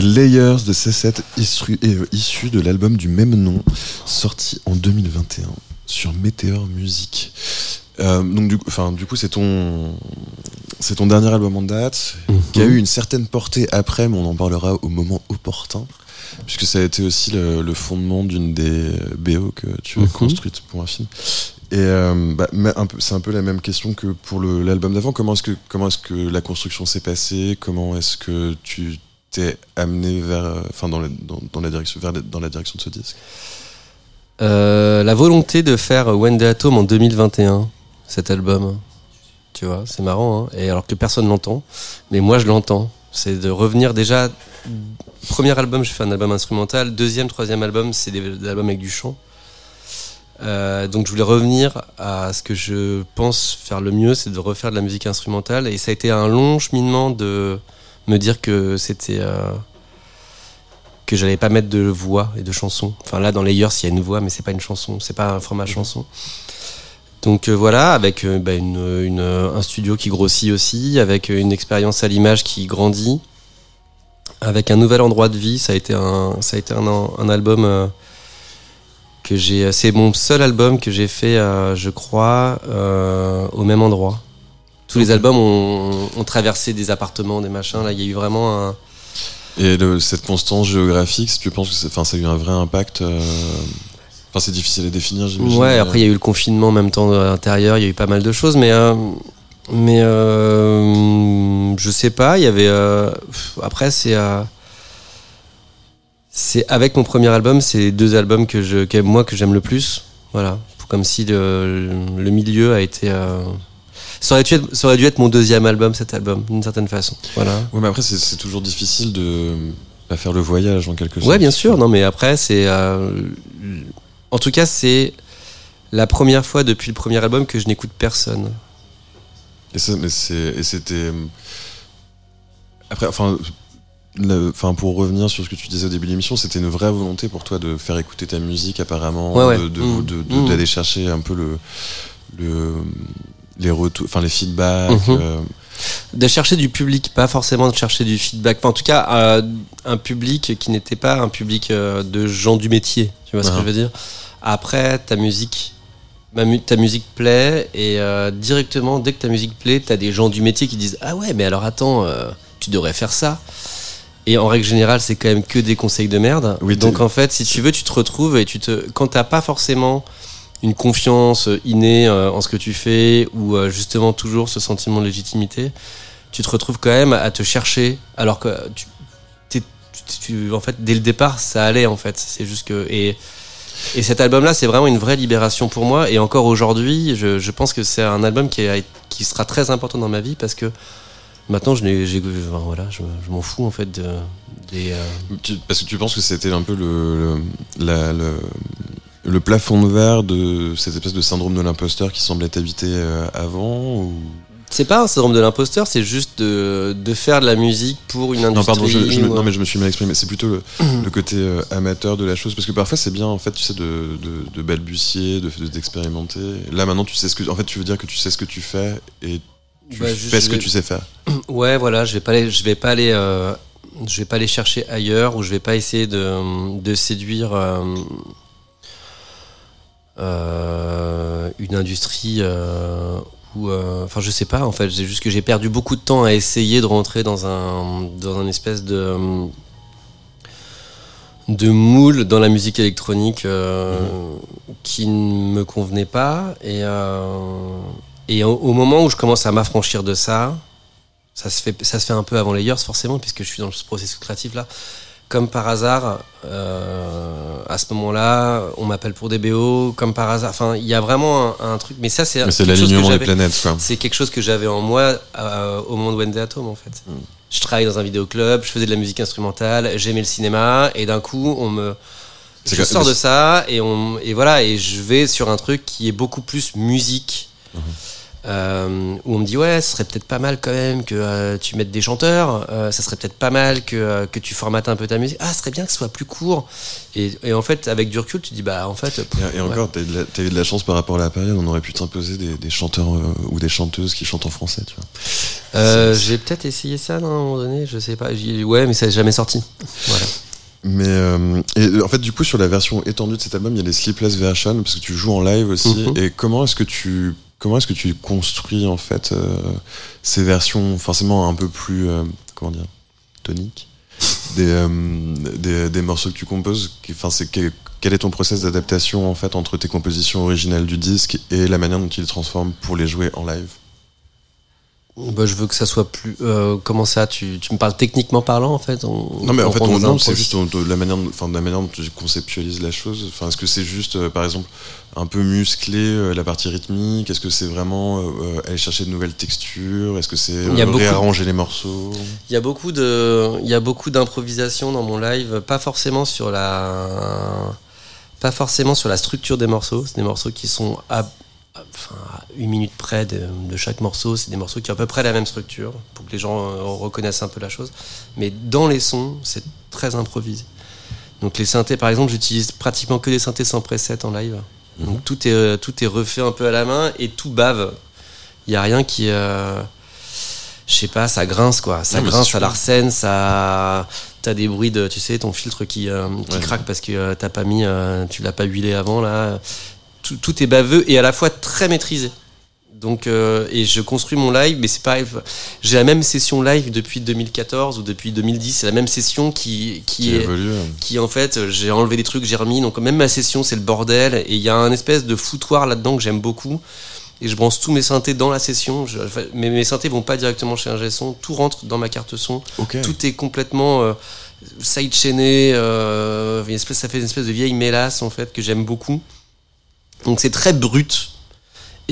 C'était Layers de C7 issu, euh, issu de l'album du même nom, sorti en 2021 sur Meteor Music. Euh, donc du, enfin, du coup, c'est ton, c'est ton dernier album en date, qui a eu une certaine portée après, mais on en parlera au moment opportun, puisque ça a été aussi le, le fondement d'une des BO que tu as Mhm. construite pour un film. Et euh, bah, c'est un peu la même question que pour l'album d'avant. Comment est-ce que comment est-ce que la construction s'est passée? Comment est-ce que tu t'es amené vers, euh, enfin dans, la- direction, vers dans la direction de ce disque Euh, la volonté de faire When the Atom en 2021, cet album. Tu vois, c'est marrant, hein. Et alors que personne l'entend, mais moi je l'entends. C'est de revenir déjà. Premier album, j'ai fait un album instrumental. Deuxième, troisième album, c'est des, des albums avec du chant. Euh, donc je voulais revenir à ce que je pense faire le mieux, c'est de refaire de la musique instrumentale. Et ça a été un long cheminement de me dire que c'était euh, que j'allais pas mettre de voix et de chansons. Enfin là dans Layers il y a une voix mais c'est pas une chanson, c'est pas un format chanson. Donc euh, voilà, avec euh, bah, une, une- un studio qui grossit aussi, avec une expérience à l'image qui grandit, avec un nouvel endroit de vie. Ça a été un, ça a été un, un album euh, que j'ai. C'est mon seul album que j'ai fait, je crois, au même endroit. Tous les albums ont, ont traversé des appartements, des machins. Là, il y a eu vraiment un. Et le- cette constance géographique, si tu penses que enfin, ça a eu un vrai impact euh, Enfin, c'est difficile à définir, j'imagine. Ouais, après il y a eu le confinement en même temps à l'intérieur, il y a eu pas mal de choses, mais euh, mais euh, je sais pas, il y avait euh, après c'est euh, c'est avec mon premier album, c'est les deux albums que je que moi que j'aime le plus, voilà, comme si le, le milieu a été euh, ça aurait, dû être, ça aurait dû être mon deuxième album, cet album, d'une certaine façon. Voilà. Ouais, mais après, c'est- toujours difficile de pas faire le voyage en quelque sorte. Ouais, bien sûr. Non, mais après, c'est. euh, en tout cas, c'est la première fois depuis le premier album que je n'écoute personne. Et c'était. Après, enfin. le- Enfin, pour revenir sur ce que tu disais au début de l'émission, c'était une vraie volonté pour toi de faire écouter ta musique, apparemment, Ouais, ouais. de- Mmh. de- de- Mmh. d'aller chercher un peu le, le les retours, enfin les feedbacks. Mhm. euh, De chercher du public, pas forcément de chercher du feedback. Enfin, en tout cas, euh, un public qui n'était pas un public euh, de gens du métier. Tu vois ce que Ah. je veux dire? Après, ta musique. ma mu- ta musique plaît et directement dès que ta musique plaît t'as des gens du métier qui disent ah ouais mais alors attends tu devrais faire ça et en règle générale c'est quand même que des conseils de merde Oui, donc en fait si tu veux tu te retrouves et tu te quand t'as pas forcément une confiance innée euh, en ce que tu fais ou euh, justement toujours ce sentiment de légitimité tu te retrouves quand même à te chercher alors que tu, tu- tu- en fait dès le départ ça allait en fait c'est juste que et et cet album-là, c'est vraiment une vraie libération pour moi. Et encore aujourd'hui, je, je pense que c'est un album qui, a- qui sera très important dans ma vie parce que maintenant, je j'ai- voilà, je, je m'en fous en fait de, des. euh, parce que tu penses que c'était un peu le, le plafond de verre de cette espèce de syndrome de l'imposteur qui semblait t'habiter euh, avant ou... C'est pas un syndrome de l'imposteur, c'est juste de, de faire de la musique pour une industrie. Non, pardon, je, je me- ou- non, mais je me suis mal exprimé. C'est plutôt le, <clears throat> le côté euh, amateur de la chose. Parce que parfois, c'est bien, en fait, tu sais, de, de, de balbutier, de- d'expérimenter. Là, maintenant, tu sais ce que. En fait, tu veux dire que tu sais ce que tu fais et tu Bah, fais ce que tu sais faire. <clears throat> Ouais, voilà, je vais pas aller, je vais pas aller, euh, je vais pas aller chercher ailleurs ou je vais pas essayer de, de séduire euh, une industrie euh, ou, euh, enfin, je sais pas. En fait, c'est juste que j'ai perdu beaucoup de temps à essayer de rentrer dans un, dans un espèce de de moule dans la musique électronique euh, qui ne me convenait pas et euh, et au, au moment où je commence à m'affranchir de ça, ça se fait, ça se fait un peu avant les Years forcément, puisque je suis dans ce processus créatif là. Comme par hasard, euh, à ce moment-là, on m'appelle pour des BO, comme par hasard. Enfin, il y a vraiment un, un truc. Mais ça, c'est c'est quelque chose que l'alignement des j'avais- planètes, quoi. C'est quelque chose que j'avais en moi euh, au moment de the Atom, en fait. Je travaillais dans un vidéoclub, je faisais de la musique instrumentale, j'aimais le cinéma, et d'un coup, on me. Je que- sors de ça et on et voilà et je vais sur un truc qui est beaucoup plus musique euh, où on me dit ouais, ce serait peut-être pas mal quand même que euh, tu mettes des chanteurs, euh, ça serait peut-être pas mal que, euh, que tu formates un peu ta musique. Ah, ce serait bien que ce soit plus court. Et, et en fait, avec du recul, tu dis bah en fait. pff, Et, et ouais. encore, t'as eu, de la- t'as eu de la chance par rapport à la période, on aurait pu t'imposer des, des chanteurs ou des chanteuses qui chantent en français, tu vois. J'ai peut-être essayé ça à un moment donné, je sais pas. Ouais, mais ça n'est jamais sorti. Voilà. Mais euh, et en fait, du coup, sur la version étendue de cet album, il y a des sleepless versions parce que tu joues en live aussi. Mhm. Et comment est-ce que tu comment est-ce que tu construis en fait euh, ces versions forcément un peu plus euh, comment dire toniques des, euh, des des morceaux que tu composes. Enfin, c'est quel, quel est ton process d'adaptation en fait entre tes compositions originales du disque et la manière dont tu les transformes pour les jouer en live? Bah, je veux que ça soit plus. euh, comment ça tu, tu me parles techniquement parlant en fait on- Non mais en fait on- c'est juste ton- la manière, enfin de la manière dont tu conceptualises la chose. Enfin est-ce que c'est juste euh, par exemple un peu musclé euh, la partie rythmique? Est-ce que c'est vraiment aller chercher de nouvelles textures? Est-ce que c'est réarranger les morceaux? Il y a beaucoup de, il y a beaucoup d'improvisation dans mon live, pas forcément sur la, pas forcément sur la structure des morceaux. C'est des morceaux qui sont à- enfin, à une minute près de, de chaque morceau. C'est des morceaux qui ont à peu près la même structure pour que les gens euh, reconnaissent un peu la chose. Mais dans les sons, c'est très improvisé. Donc les synthés, par exemple, j'utilise pratiquement que des synthés sans preset en live. Donc tout est, euh, tout est refait un peu à la main et tout bave. Il y a rien qui, euh, je sais pas, ça grince quoi. Ça Non, grince, ça l'arsène, ça. T'as des bruits de, tu sais, ton filtre qui, euh, qui Ouais. craque parce que euh, t'as pas mis, euh, tu l'as pas huilé avant là. Tout, tout est baveux et à la fois très maîtrisé. Donc, euh, et je construis mon live, mais c'est pareil. J'ai la même session live depuis 2014 ou depuis 2010. C'est la même session qui, qui, qui est, qui en fait, j'ai enlevé des trucs, j'ai remis. Donc même ma session, c'est le bordel. Et il y a un espèce de foutoir là-dedans que j'aime beaucoup. Et je branche tous mes synthés dans la session. Je- enfin, mais mes synthés vont pas directement chez un son. Tout rentre dans ma carte son. Tout est complètement euh, sidechainé. Euh, ça fait une espèce de vieille mélasse en fait que j'aime beaucoup. Donc c'est très brut.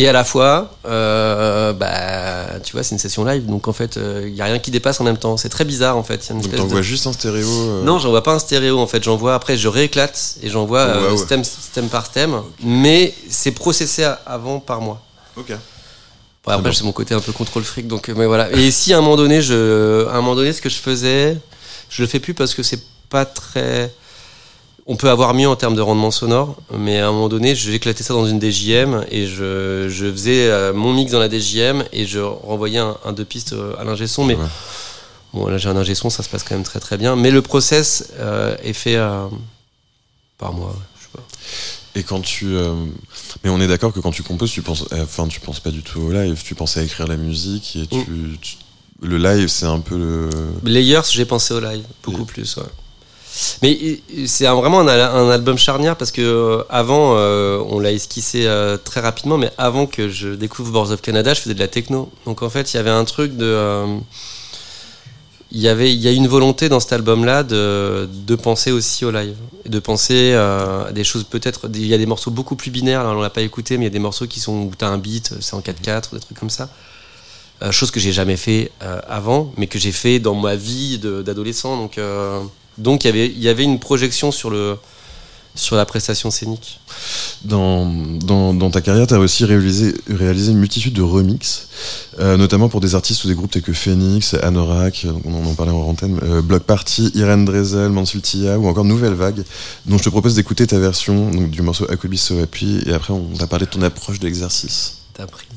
Et à la fois, euh, bah, tu vois, c'est une session live. Donc en fait, il y a rien qui dépasse en même temps. C'est très bizarre en fait. Y a une Donc espèce de- juste un stéréo. euh, non, j'envoie pas un stéréo en fait, j'envoie après je rééclate et j'envoie Ouais, euh, stem, stem par stem, mais c'est processé avant par moi. Ok. Bon, après c'est mon côté un peu contrôle fric donc euh, mais voilà. Et si à un moment donné je à un moment donné ce que je faisais, je le fais plus parce que c'est pas très on peut avoir mieux en termes de rendement sonore, mais à un moment donné, j'éclatais ça dans une DJM et je, je faisais euh, mon mix dans la DJM et je renvoyais un, un deux pistes euh, à l'ingé son. Mais Ouais. bon, là j'ai un ingé son, ça se passe quand même très très bien. Mais le process euh, est fait euh, par moi. je sais pas. Et quand tu, euh, mais on est d'accord que quand tu composes, tu penses, euh, enfin, tu penses pas du tout au live. Tu pensais à écrire la musique et tu, Mm. tu- le live, c'est un peu le. Layers, j'ai pensé au live, beaucoup Et- plus. ouais. Mais c'est vraiment un, al- un album charnière parce que euh, avant, euh, on l'a esquissé euh, très rapidement, mais avant que je découvre Boards of Canada, je faisais de la techno. Donc en fait, il y avait un truc de. il y avait, y a une volonté dans cet album-là de, de penser aussi au live, de penser à des choses peut-être. Il y a des morceaux beaucoup plus binaires. Alors on l'a pas écouté, mais il y a des morceaux qui sont où t'as un beat, c'est en 4/4, des trucs comme ça. Chose que j'ai jamais fait avant, mais que j'ai fait dans ma vie d'adolescent. Donc, donc il y avait, il y avait une projection sur le sur la prestation scénique. Dans, dans, dans ta carrière, tu as aussi réalisé, réalisé une multitude de remixes, euh, notamment pour des artistes ou des groupes tels que Phoenix, Anorak, on en parlait en euh, Block Party, Irene Drezel, Mansultia ou encore Nouvelle Vague, dont je te propose d'écouter ta version donc, du morceau Akobi So Happy, et après on t'a parlé de ton approche de l'exercice. T'as pris.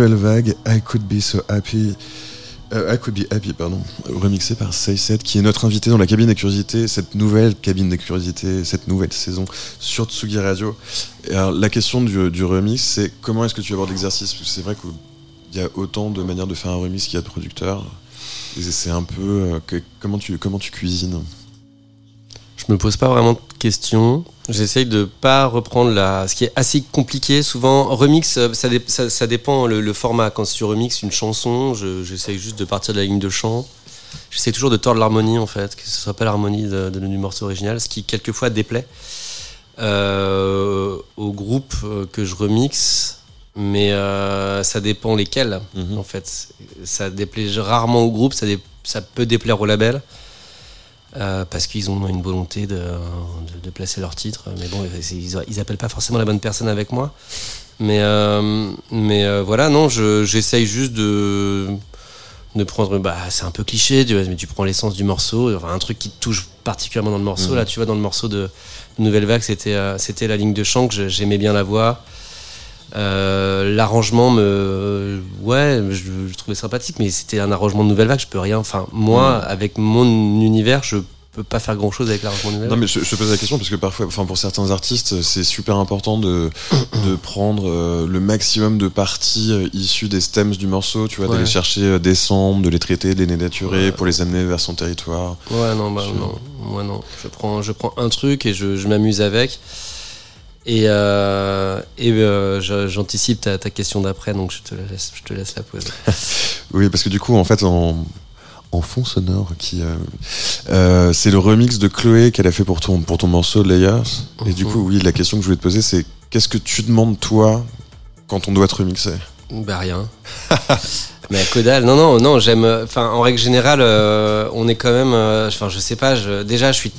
Nouvelle Vague, I Could Be So Happy. euh, I Could Be Happy, pardon, remixé par Say7, qui est notre invité dans la cabine des curiosités, cette nouvelle cabine des curiosités, cette nouvelle saison sur Tsugi Radio. Alors, la question du, remix, c'est comment est-ce que tu abordes l'exercice? Parce que c'est vrai qu'il y a autant de manières de faire un remix qu'il y a de producteurs. C'est un peu. euh, comment, tu, comment tu cuisines? Je me pose pas vraiment de questions. J'essaye de pas reprendre la. Ce qui est assez compliqué, souvent. Remix, euh, ça, dé- ça, ça dépend le, le format. Quand tu remixes une chanson, je- j'essaye juste de partir de la ligne de chant. J'essaie toujours de tordre l'harmonie, en fait, que ce soit pas l'harmonie de, de- du morceau original, ce qui quelquefois déplaît euh, au groupe euh, que je remixe. Mais euh, ça dépend lesquels, Mhm. en fait. Ça déplaît rarement au groupe, ça, dé- ça peut déplaire au label. Euh, parce qu'ils ont une volonté de, de, de placer leur titre. Mais bon, ils, ils appellent pas forcément la bonne personne avec moi. Mais, euh, mais euh, voilà, non, je- j'essaye juste de, de prendre. Bah, c'est un peu cliché, tu mais tu prends l'essence du morceau, enfin, un truc qui te touche particulièrement dans le morceau. Mhm. Là, tu vois, dans le morceau de Nouvelle Vague, c'était c'était la ligne de chant que j'aimais bien la voix. Euh, l'arrangement me ouais je, je trouvais sympathique mais c'était un arrangement de nouvelle vague je peux rien enfin moi Mhm. avec mon univers je peux pas faire grand chose avec l'arrangement de nouvelle Non vague mais je, je pose la question parce que parfois, enfin pour certains artistes, c'est super important de, <coughs> de prendre euh, le maximum de parties euh, issues des stems du morceau, tu vois, Ouais. d'aller chercher des samples, de les traiter, de les dénaturer Ouais. pour les amener vers son territoire. Ouais, non, bah, Je- non, moi non. Je prends, je prends un truc et je, je m'amuse avec. Et, euh, et euh, j'anticipe ta, ta question d'après, donc je te, la laisse, je te laisse la poser. <laughs> Oui, parce que du coup, en fait, en, en fond sonore, qui, euh, c'est le remix de Chloé qu'elle a fait pour ton, pour ton morceau Layers. Et du Mhm. coup, oui, la question que je voulais te poser, c'est qu'est-ce que tu demandes toi quand on doit te remixer? Bah rien. <laughs> Mais à Codal, non, non, non, j'aime. Enfin, en règle générale, on est quand même. Enfin, je sais pas, je, déjà, je suis.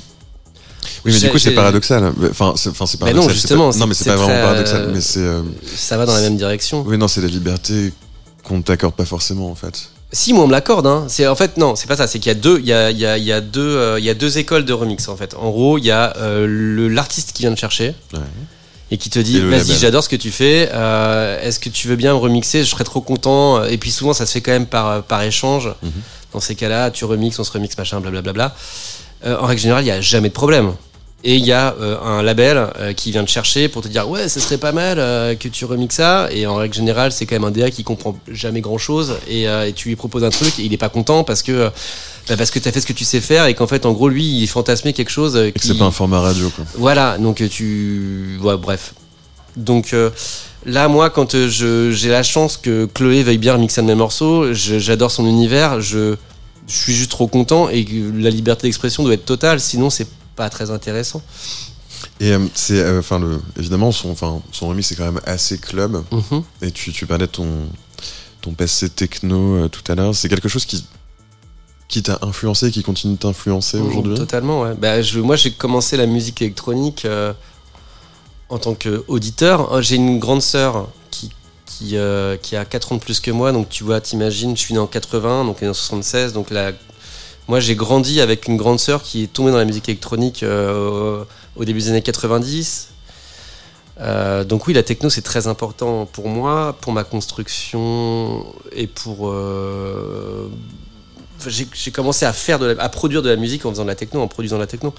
Oui, mais du coup, c'est paradoxal. Enfin, c'est, Mais paradoxal. non, c'est justement, pas- non, mais c'est- pas vraiment paradoxal. euh, Mais c'est. euh, Ça va dans la même direction. Oui, non, c'est la liberté qu'on ne t'accorde pas forcément, en fait. Si, moi, on me l'accorde. Hein. C'est en fait non, c'est pas ça. C'est qu'il y a deux, il y a, il y a, il y a deux, euh, il y a deux écoles de remix en fait. En gros, il y a euh, l'artiste qui vient te chercher Ouais. et qui te dit vas-y, j'adore ce que tu fais. euh, Est-ce que tu veux bien me remixer? Je serais trop content. Et puis souvent, ça se fait quand même par par échange. Mhm. Dans ces cas-là, tu remixes, on se remixe, machin, blablabla. En règle générale, il y a jamais de problème. Et il y a euh, un label euh, qui vient te chercher pour te dire ouais, ce serait pas mal euh, que tu remixes ça. Et en règle générale, c'est quand même un DA qui comprend jamais grand chose. Et, et tu lui proposes un truc et il est pas content parce que bah, parce que t'as fait ce que tu sais faire et qu'en fait, en gros, lui, il fantasmait quelque chose Et que qui c'est pas un format radio, quoi. voilà, donc tu. Ouais, bref. Donc là, moi, quand je- j'ai la chance que Chloé veuille bien remixer un de mes morceaux, j'adore son univers, je, je suis juste trop content et la liberté d'expression doit être totale, sinon c'est pas très intéressant. Et euh, c'est, euh, enfin, le, évidemment, son, enfin, son remix c'est quand même assez club. Mhm. Et tu, tu parlais de ton, ton passé techno euh, tout à l'heure. C'est quelque chose qui, qui t'a influencé, qui continue de t'influencer aujourd'hui? Totalement, ouais. Bah, je, moi, j'ai commencé la musique électronique en tant qu'auditeur. Oh, J'ai une grande sœur qui, qui, qui a 4 ans de plus que moi, donc tu vois, t'imagines, je suis né en 80, donc elle est en 76, donc la, moi j'ai grandi avec une grande sœur qui est tombée dans la musique électronique euh, au début des années 90. Euh, donc oui, la techno c'est très important pour moi, pour ma construction et pour. euh, j'ai commencé à faire de la- à produire de la musique en faisant de la techno, en produisant de la techno.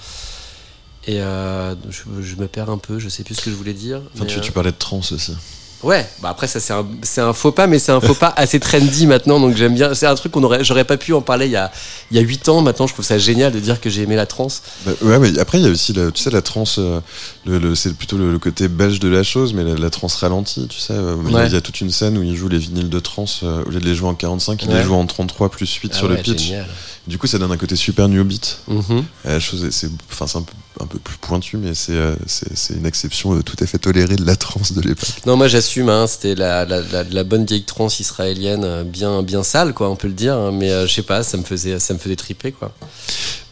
Et je, je me perds un peu, je sais plus ce que je voulais dire. Enfin, mais, tu, tu parlais de trance aussi. Ouais, bah après ça c'est un, c'est un faux pas, mais c'est un faux pas <laughs> assez trendy maintenant, donc j'aime bien. C'est un truc qu'on aurait, j'aurais pas pu en parler il y a il y a huit ans. Maintenant, je trouve ça génial de dire que j'ai aimé la trance. Bah, ouais, mais après, il y a aussi, la, tu sais, la trance, euh, le, le- c'est plutôt le, le côté belge de la chose, mais la, la trance ralentie, tu sais. euh, il y a- Ouais. Il y, a toute une scène où il joue les vinyles de trance, euh, au lieu de les jouer en 45, il Ouais. les joue en 33 plus 8 Ah sur le pitch. génial. Du coup, ça donne un côté super new beat. Mhm. Est- c'est, enfin, c'est un peu, un peu plus pointu, mais c'est, euh, c'est, une exception euh, tout à fait tolérée de la trance de l'époque. Non, moi j'assume. Hein, C'était la, la, la, la bonne vieille trance israélienne, euh, bien bien sale, quoi, on peut le dire. hein, mais euh, je sais pas, ça me faisait ça me faisait triper, quoi.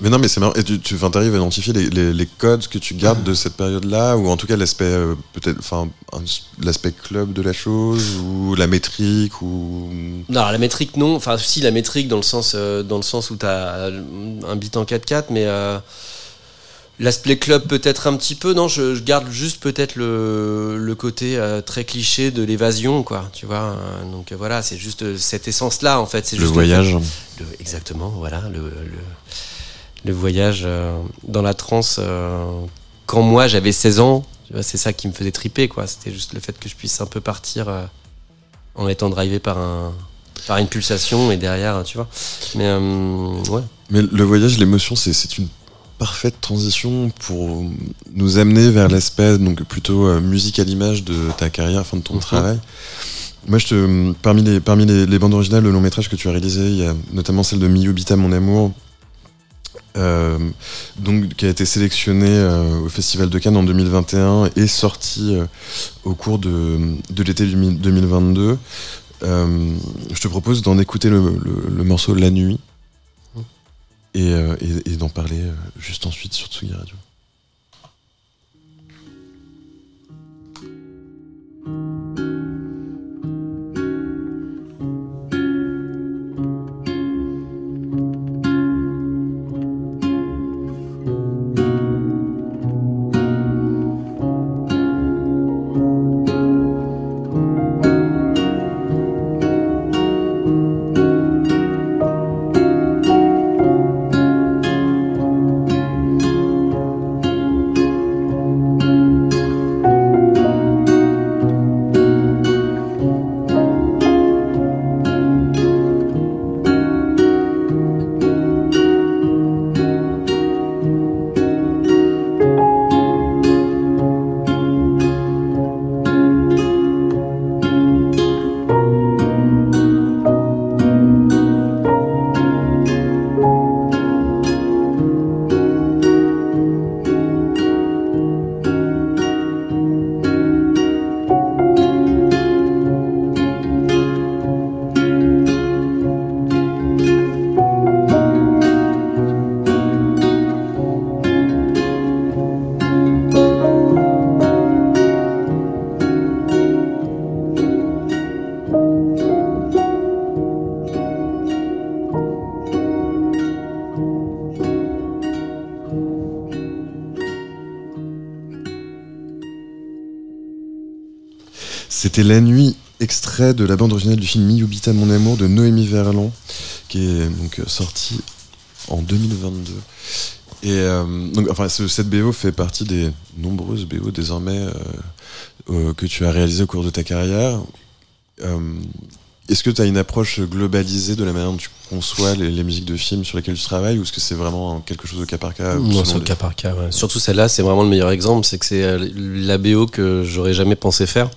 Mais non, mais c'est marrant. Et tu, tu arrives à identifier les, les, les codes que tu gardes de cette période-là, ou en tout cas l'aspect, euh, peut-être, enfin, l'aspect club de la chose, ou la métrique, ou. Non, la métrique non. Enfin, si la métrique dans le sens, euh, dans le sens où t'as un beat en 4-4, mais L'aspect club peut-être un petit peu, non, je, je garde juste peut-être le, le côté euh, très cliché de l'évasion, quoi, tu vois. euh, donc euh, voilà, c'est juste euh, cette essence-là, en fait. c'est Le juste voyage. le- exactement, voilà, le, voyage euh, dans la transe. quand moi j'avais 16 ans, c'est ça qui me faisait triper, quoi. C'était juste le fait que je puisse un peu partir en étant drivé par un par une pulsation et derrière, tu vois. Mais ouais. Mais le voyage, l'émotion, c'est une parfaite transition pour nous amener vers l'aspect donc plutôt euh, musique à l'image de ta carrière, enfin de ton Mhm. travail. Moi, je te, parmi les parmi les, les bandes originales, le long métrage que tu as réalisé, il y a notamment celle de Miyubita, mon amour, euh, donc qui a été sélectionné euh, au Festival de Cannes en 2021 et sorti euh, au cours de, de l'été 2022. Euh, je te propose d'en écouter le, le- le morceau La Nuit et, euh, et- et d'en parler euh, juste ensuite sur Tsugi Radio. C'était La Nuit, extrait de la bande originale du film Miyubita Mon Amour de Noémie Verlan, qui est donc euh, sorti en 2022. Et euh, donc, enfin, ce- cette BO fait partie des nombreuses BO désormais euh, euh, que tu as réalisées au cours de ta carrière. Est-ce que tu as une approche globalisée de la manière dont tu conçois les, les musiques de films sur lesquelles tu travailles ou est-ce que c'est vraiment quelque chose au cas par cas Non, c'est au cas par cas. ouais. Surtout celle-là, c'est vraiment le meilleur exemple. C'est que c'est la BO que j'aurais jamais pensé faire.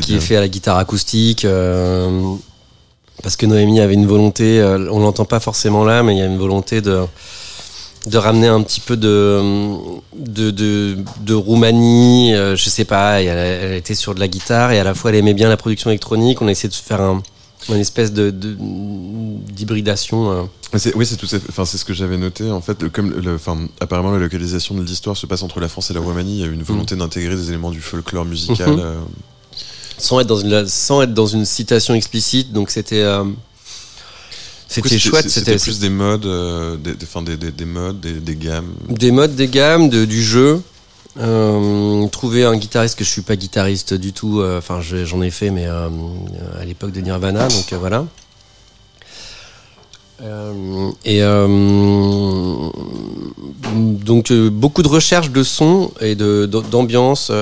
Qui est fait à la guitare acoustique. euh, parce que Noémie avait une volonté, euh, on l'entend pas forcément là, mais il y a une volonté de, de ramener un petit peu de, de, de, de Roumanie, euh, je sais pas, elle, elle était sur de la guitare et à la fois elle aimait bien la production électronique. On a essayé de faire un, une espèce de, d'hybridation. euh. Oui, c'est tout. Enfin, c'est ce que j'avais noté. En fait, comme, le- enfin, apparemment, la localisation de l'histoire se passe entre la France et la Roumanie. Il y a une volonté d'intégrer des éléments du folklore musical. Mhm. euh, sans être dans une sans être dans une citation explicite donc c'était euh, c'était chouette C'était plus des modes, euh, des, des, enfin, des, des, des modes, des, des gammes. des modes des gammes de, du jeu euh, trouver un guitariste que je suis pas guitariste du tout euh, enfin je- j'en ai fait mais à l'époque de Nirvana donc voilà Euh, et euh, donc euh, beaucoup de recherche de son et de d'ambiance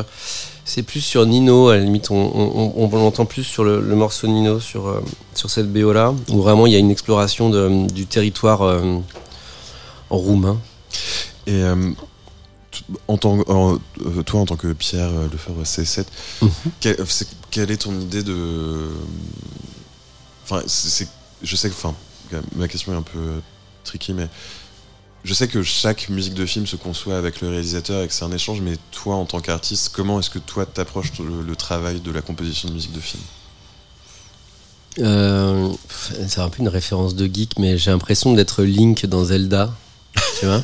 c'est plus sur Nino, à la limite, on, on, on, on l'entend plus sur le, le morceau Nino, sur, euh, sur cette BO là, où vraiment il y a une exploration de, du territoire euh, roumain. Et euh, en tant, en- toi, en tant que Pierre Lefebvre C7, Mhm. quelle, c'est- quelle est ton idée de. Enfin, c'est, je sais que. Enfin, ma question est un peu tricky, mais. Je sais que chaque musique de film se conçoit avec le réalisateur et que c'est un échange, mais toi, en tant qu'artiste, comment est-ce que toi t'approches le, le travail de la composition de musique de film? Euh, c'est un peu une référence de geek, mais j'ai l'impression d'être Link dans Zelda. Tu vois?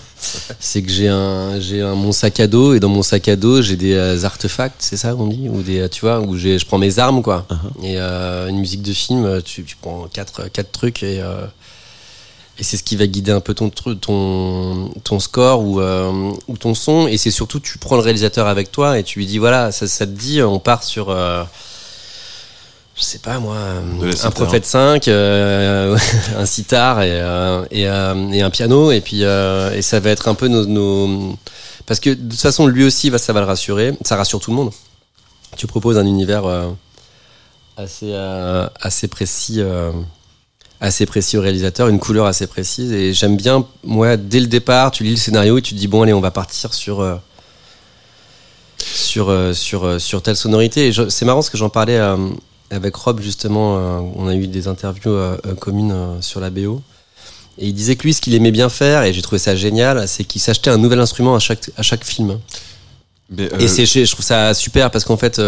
C'est que j'ai un, j'ai un, mon sac à dos et dans mon sac à dos j'ai des euh, artefacts, c'est ça qu'on dit? Ou des, tu vois, où j'ai, je prends mes armes quoi. Uh-huh. Et euh, une musique de film, tu, tu prends quatre, quatre trucs et, euh, et c'est ce qui va guider un peu ton, ton, ton score ou, euh, ou ton son. Et c'est surtout, tu prends le réalisateur avec toi et tu lui dis voilà, ça, ça te dit, on part sur. euh, je sais pas moi, un prophète 5, euh, <laughs> un sitar et, euh, et, et un piano. Et puis, et ça va être un peu nos, nos- Parce que de toute façon, lui aussi, ça va le rassurer. Ça rassure tout le monde. Tu proposes un univers assez, assez précis. Assez précis au réalisateur, une couleur assez précise. Et j'aime bien, moi, dès le départ, tu lis le scénario et tu te dis, bon, allez, on va partir sur, euh, sur, euh, sur, euh, sur telle sonorité. Et c'est marrant parce que j'en parlais avec Rob, justement. on a eu des interviews communes sur la BO. Et il disait que lui, ce qu'il aimait bien faire, et j'ai trouvé ça génial, c'est qu'il s'achetait un nouvel instrument à chaque, à chaque film. Mais, Et c'est, je trouve ça super parce qu'en fait,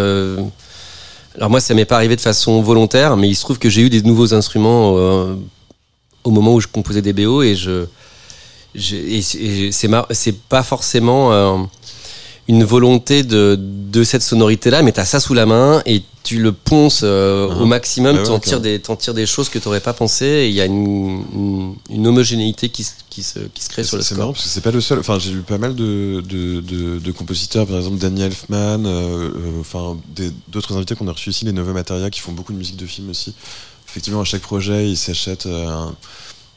alors moi, ça m'est pas arrivé de façon volontaire, mais il se trouve que j'ai eu des nouveaux instruments euh, au moment où je composais des BO et je, et c'est pas forcément euh, une volonté de, de cette sonorité-là, mais t'as ça sous la main et tu le ponces euh, au maximum, Ah ouais, t'en tires des, t'en tires des choses que t'aurais pas pensé et il y a une, une, une homogénéité qui, se- qui, se, qui se crée sur le C'est score. marrant parce que c'est pas le seul. Enfin, j'ai lu pas mal de, de, de, de compositeurs, par exemple Danny Elfman, euh, euh, enfin des- d'autres invités qu'on a reçus ici, les Nova Materia, qui font beaucoup de musique de film aussi. Effectivement, à chaque projet, ils s'achètent euh, un-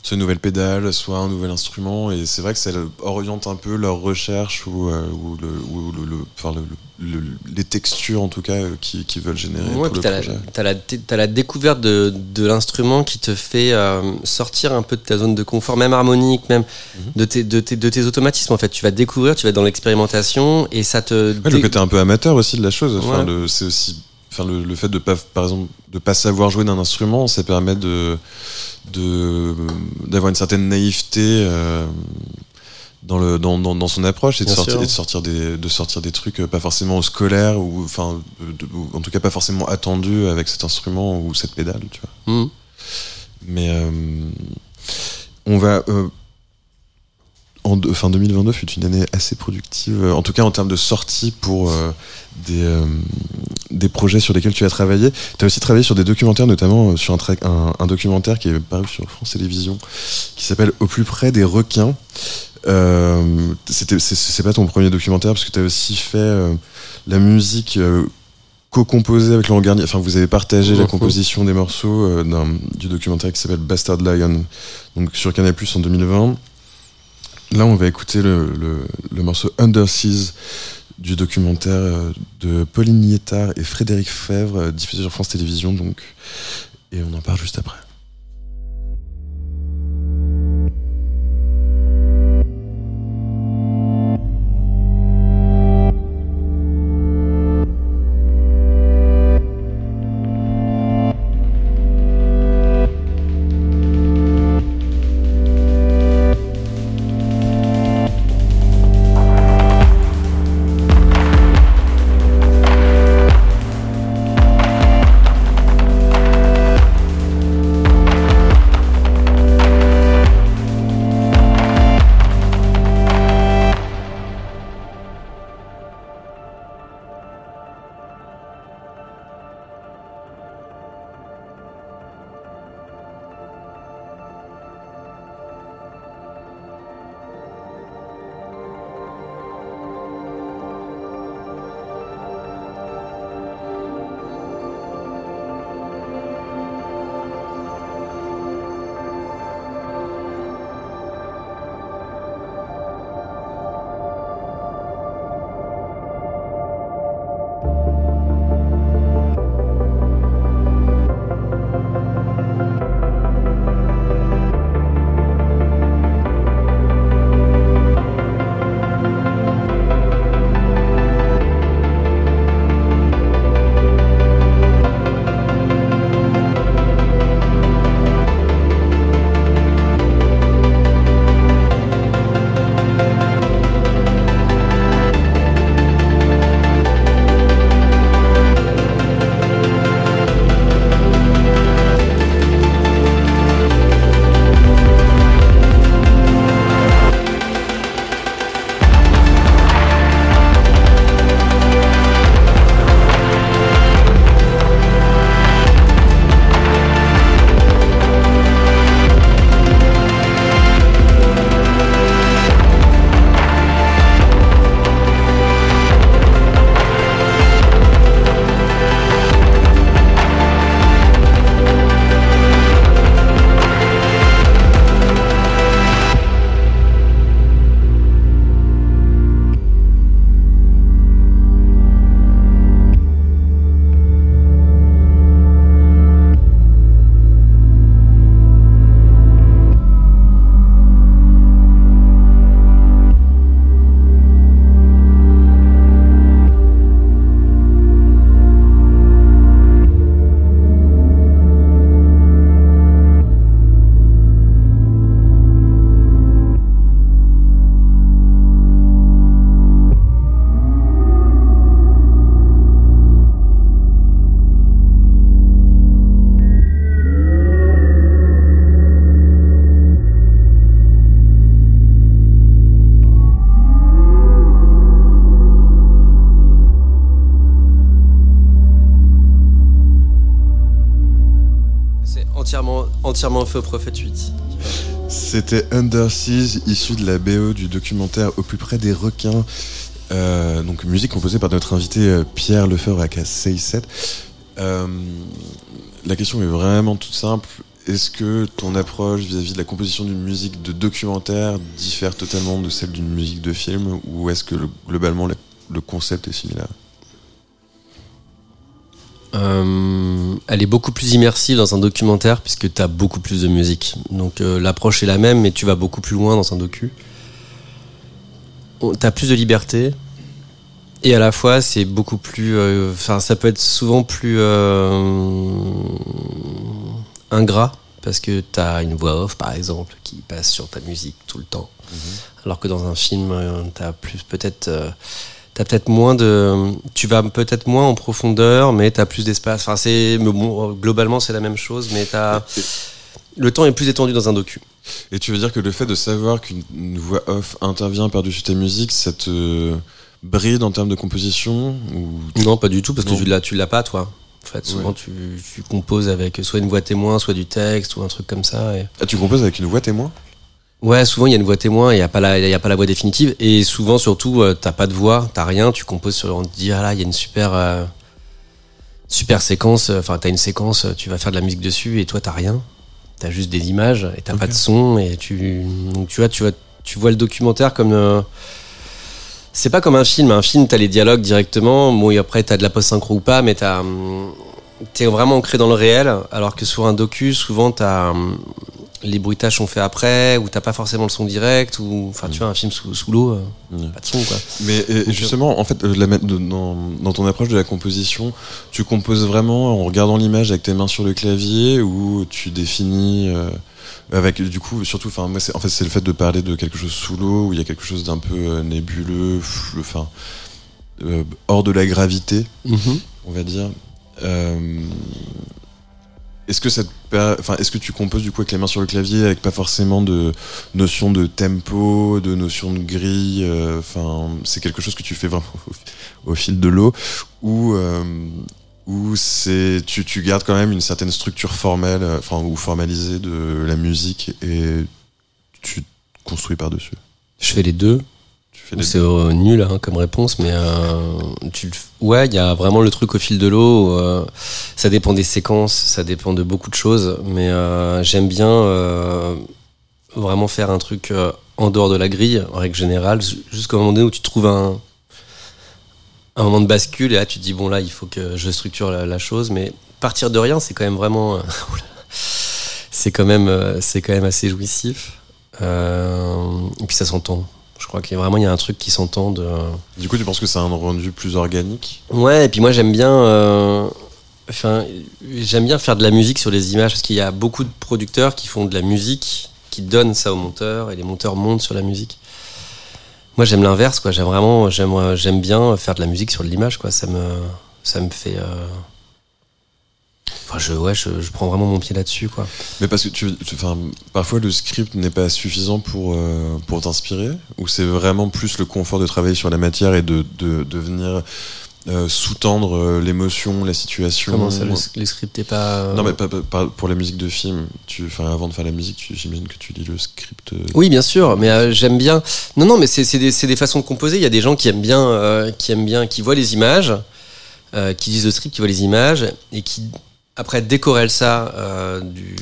soit une nouvelle pédale, soit un nouvel instrument, et c'est vrai que ça oriente un peu leur recherche ou, euh, ou, le, ou le- le- enfin, le- le- les textures en tout cas euh, qu'ils qu'ils veulent générer Ouais, pour t'as la, t'as la, découverte de, de l'instrument qui te fait euh, sortir un peu de ta zone de confort, même harmonique, même Mhm. de, tes, de, tes, de tes automatismes. En fait, tu vas découvrir, tu vas être dans l'expérimentation et ça te. Ouais, le côté un peu amateur aussi de la chose. Enfin, Ouais. c'est aussi, enfin, le, le fait de pas, par exemple, de pas savoir jouer d'un instrument, ça permet de, de, d'avoir une certaine naïveté euh, dans le, dans, dans, dans son approche et de sortir, et de sortir des, de sortir des trucs euh, pas forcément scolaires ou, enfin, de- ou en tout cas pas forcément attendus avec cet instrument ou cette pédale, tu vois. Mhm. Mais euh, on va. euh, en de- fin 2022 fut une année assez productive, en tout cas en termes de sorties pour euh, des, des projets sur lesquels tu as travaillé. Tu as aussi travaillé sur des documentaires, notamment euh, sur un, tra- un, un documentaire qui est paru sur France Télévisions, qui s'appelle Au plus près des requins. Euh, c'est- pas ton premier documentaire, parce que tu as aussi fait euh, la musique euh, co-composée avec Laurent Garnier. Enfin, vous avez partagé la composition des morceaux du documentaire qui s'appelle Bastard Lion, donc sur Canal Plus en 2020. Là, on va écouter le, le- le morceau Underseas du documentaire euh, de Pauline Niettard et Frédéric Fèvre, euh, diffusé sur France Télévisions. Donc, et on en parle juste après. Entièrement, entièrement feu Prophet 8. C'était Underseas, issu de la BO du documentaire Au plus près des requins. Euh, donc musique composée par notre invité euh, Pierre Lefebvre à K67. Euh, la question est vraiment toute simple. Est-ce que ton approche vis-à-vis de la composition d'une musique de documentaire diffère totalement de celle d'une musique de film? Ou est-ce que le- globalement le, le concept est similaire? Euh, elle est beaucoup plus immersive dans un documentaire puisque tu as beaucoup plus de musique. Donc euh, l'approche est la même, mais tu vas beaucoup plus loin dans un docu. Tu as plus de liberté. Et à la fois, c'est beaucoup plus. euh, Enfin, ça peut être souvent plus ingrat parce que tu as une voix off, par exemple, qui passe sur ta musique tout le temps. Alors que dans un film, tu as plus peut-être. Peut-être moins de, tu vas peut-être moins en profondeur, mais t'as plus d'espace. Enfin, c'est, bon, globalement, c'est la même chose, mais le temps est plus étendu dans un docu. Et tu veux dire que le fait de savoir qu'une une voix off intervient par-dessus ta musique, ça te bride en termes de composition ou Non, pas du tout, parce Non. que tu l'as, tu l'as pas, toi. En fait, souvent, Ouais. tu, tu composes avec soit une voix témoin, soit du texte ou un truc comme ça. et- Ah, tu composes avec une voix témoin? Ouais, souvent il y a une voix témoin, il n'y a pas la, il y a pas la voix définitive, et souvent surtout euh, t'as pas de voix, t'as rien, tu composes sur, on te dit ah là il y a une super, euh, super séquence, euh, enfin t'as une séquence, tu vas faire de la musique dessus et toi t'as rien, t'as juste des images et t'as pas Ok. de son et tu, donc tu vois, tu vois, tu vois le documentaire comme, euh, c'est pas comme un film, un film t'as les dialogues directement, bon et après t'as de la post synchro ou pas, mais t'as, hum, t'es vraiment ancré dans le réel, alors que sur un docu souvent t'as hum, les bruitages sont faits après, ou t'as pas forcément le son direct, ou enfin tu vois un film sous, sous l'eau, euh, Mm. pas de son quoi. Mais euh, justement, en fait, euh, la, dans, dans ton approche de la composition, tu composes vraiment en regardant l'image avec tes mains sur le clavier ou tu définis euh, avec du coup surtout, enfin moi c'est en fait c'est le fait de parler de quelque chose sous l'eau où il y a quelque chose d'un peu euh, nébuleux, enfin euh, hors de la gravité, on va dire. Euh, est-ce que ça enfin est-ce que tu composes du coup avec les mains sur le clavier avec pas forcément de notion de tempo, de notion de grille, euh, enfin c'est quelque chose que tu fais vraiment au, au fil de l'eau ou euh, ou c'est tu, tu gardes quand même une certaine structure formelle, euh, enfin ou formalisée de la musique et tu construis par dessus. Je fais les deux. Des C'est euh, nul hein, comme réponse, mais euh, tu, ouais, il y a vraiment le truc au fil de l'eau. euh, ça dépend des séquences, ça dépend de beaucoup de choses, mais j'aime bien vraiment faire un truc en dehors de la grille, en règle générale, ju- jusqu'au moment donné où tu trouves un un moment de bascule et là tu te dis bon là il faut que je structure la, la chose, mais partir de rien c'est quand même vraiment, <laughs> c'est quand même c'est quand même assez jouissif. Et puis ça s'entend. Crois qu'il y a vraiment il y a un truc qui s'entend de. Du coup, tu penses que c'est un rendu plus organique? Ouais, et puis moi j'aime bien. euh, Enfin, j'aime bien faire de la musique sur les images parce qu'il y a beaucoup de producteurs qui font de la musique, qui donnent ça aux monteurs et les monteurs montent sur la musique. Moi j'aime l'inverse, quoi. J'aime vraiment, j'aime, euh, j'aime bien faire de la musique sur de l'image, quoi. Ça me, ça me fait. euh, Enfin, je, ouais, je, je prends vraiment mon pied là-dessus, quoi. Mais parce que tu, tu- parfois le script n'est pas suffisant pour, euh, pour t'inspirer? Ou c'est vraiment plus le confort de travailler sur la matière et de, de, de venir euh, sous-tendre euh, l'émotion, la situation? Comment ça, le, les scripts est pas. euh, Non, mais pas, pas- pas pour la musique de film. Tu, avant de faire la musique, j'imagine que tu lis le script. Oui, bien sûr, mais j'aime bien. Non, non, mais c'est des, des façons de composer. Il y a des gens qui aiment bien, qui aiment bien, qui voient les images, qui lisent le script, qui voient les images et qui après ça euh, du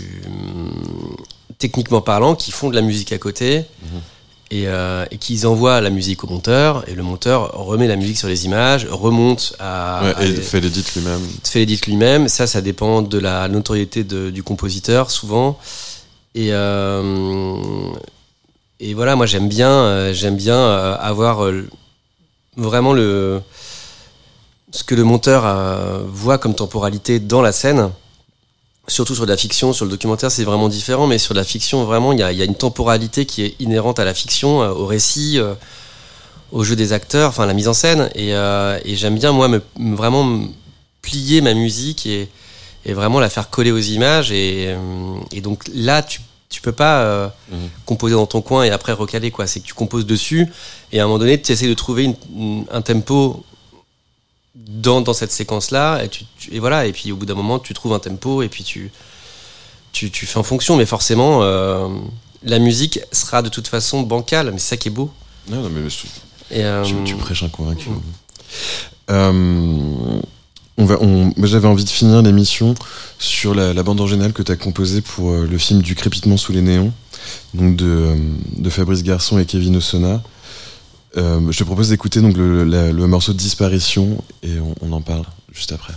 techniquement parlant, qui font de la musique à côté. Et, euh, et qu'ils envoient la musique au monteur, et le monteur remet la musique sur les images, remonte à, ouais, à et fait l'édit lui-même. fait l'édit lui-même. Ça, ça dépend de la notoriété de- du compositeur, souvent. Et, euh, et voilà, moi, j'aime bien, euh, j'aime bien euh, avoir vraiment le, ce que le monteur euh, voit comme temporalité dans la scène. Surtout sur de la fiction, sur le documentaire, c'est vraiment différent, mais sur de la fiction, vraiment, il y a, il y a une temporalité qui est inhérente à la fiction, euh, au récit, euh, au jeu des acteurs, enfin la mise en scène. Et, et j'aime bien, moi, me, me- vraiment me plier ma musique et, et vraiment la faire coller aux images. Et, et donc là, tu, tu peux pas euh, Mhm. composer dans ton coin et après recaler, quoi. C'est que tu composes dessus et à un moment donné, tu essaies de trouver une- une- un tempo dans, dans cette séquence-là. Et, tu, tu- et voilà, et puis au bout d'un moment, tu trouves un tempo et puis tu. tu, tu fais en fonction, mais forcément, euh, la musique sera de toute façon bancale, mais c'est ça qui est beau. Non, non, mais je- Et, euh, tu, tu prêches un convaincu. Euh, on va, on, moi, j'avais envie de finir l'émission sur la, la bande originale que tu as composée pour euh, le film du crépitement sous les néons, donc de, de Fabrice Garçon et Kevin Osona. Euh, je te propose d'écouter donc le, morceau de Disparition et on en parle juste après.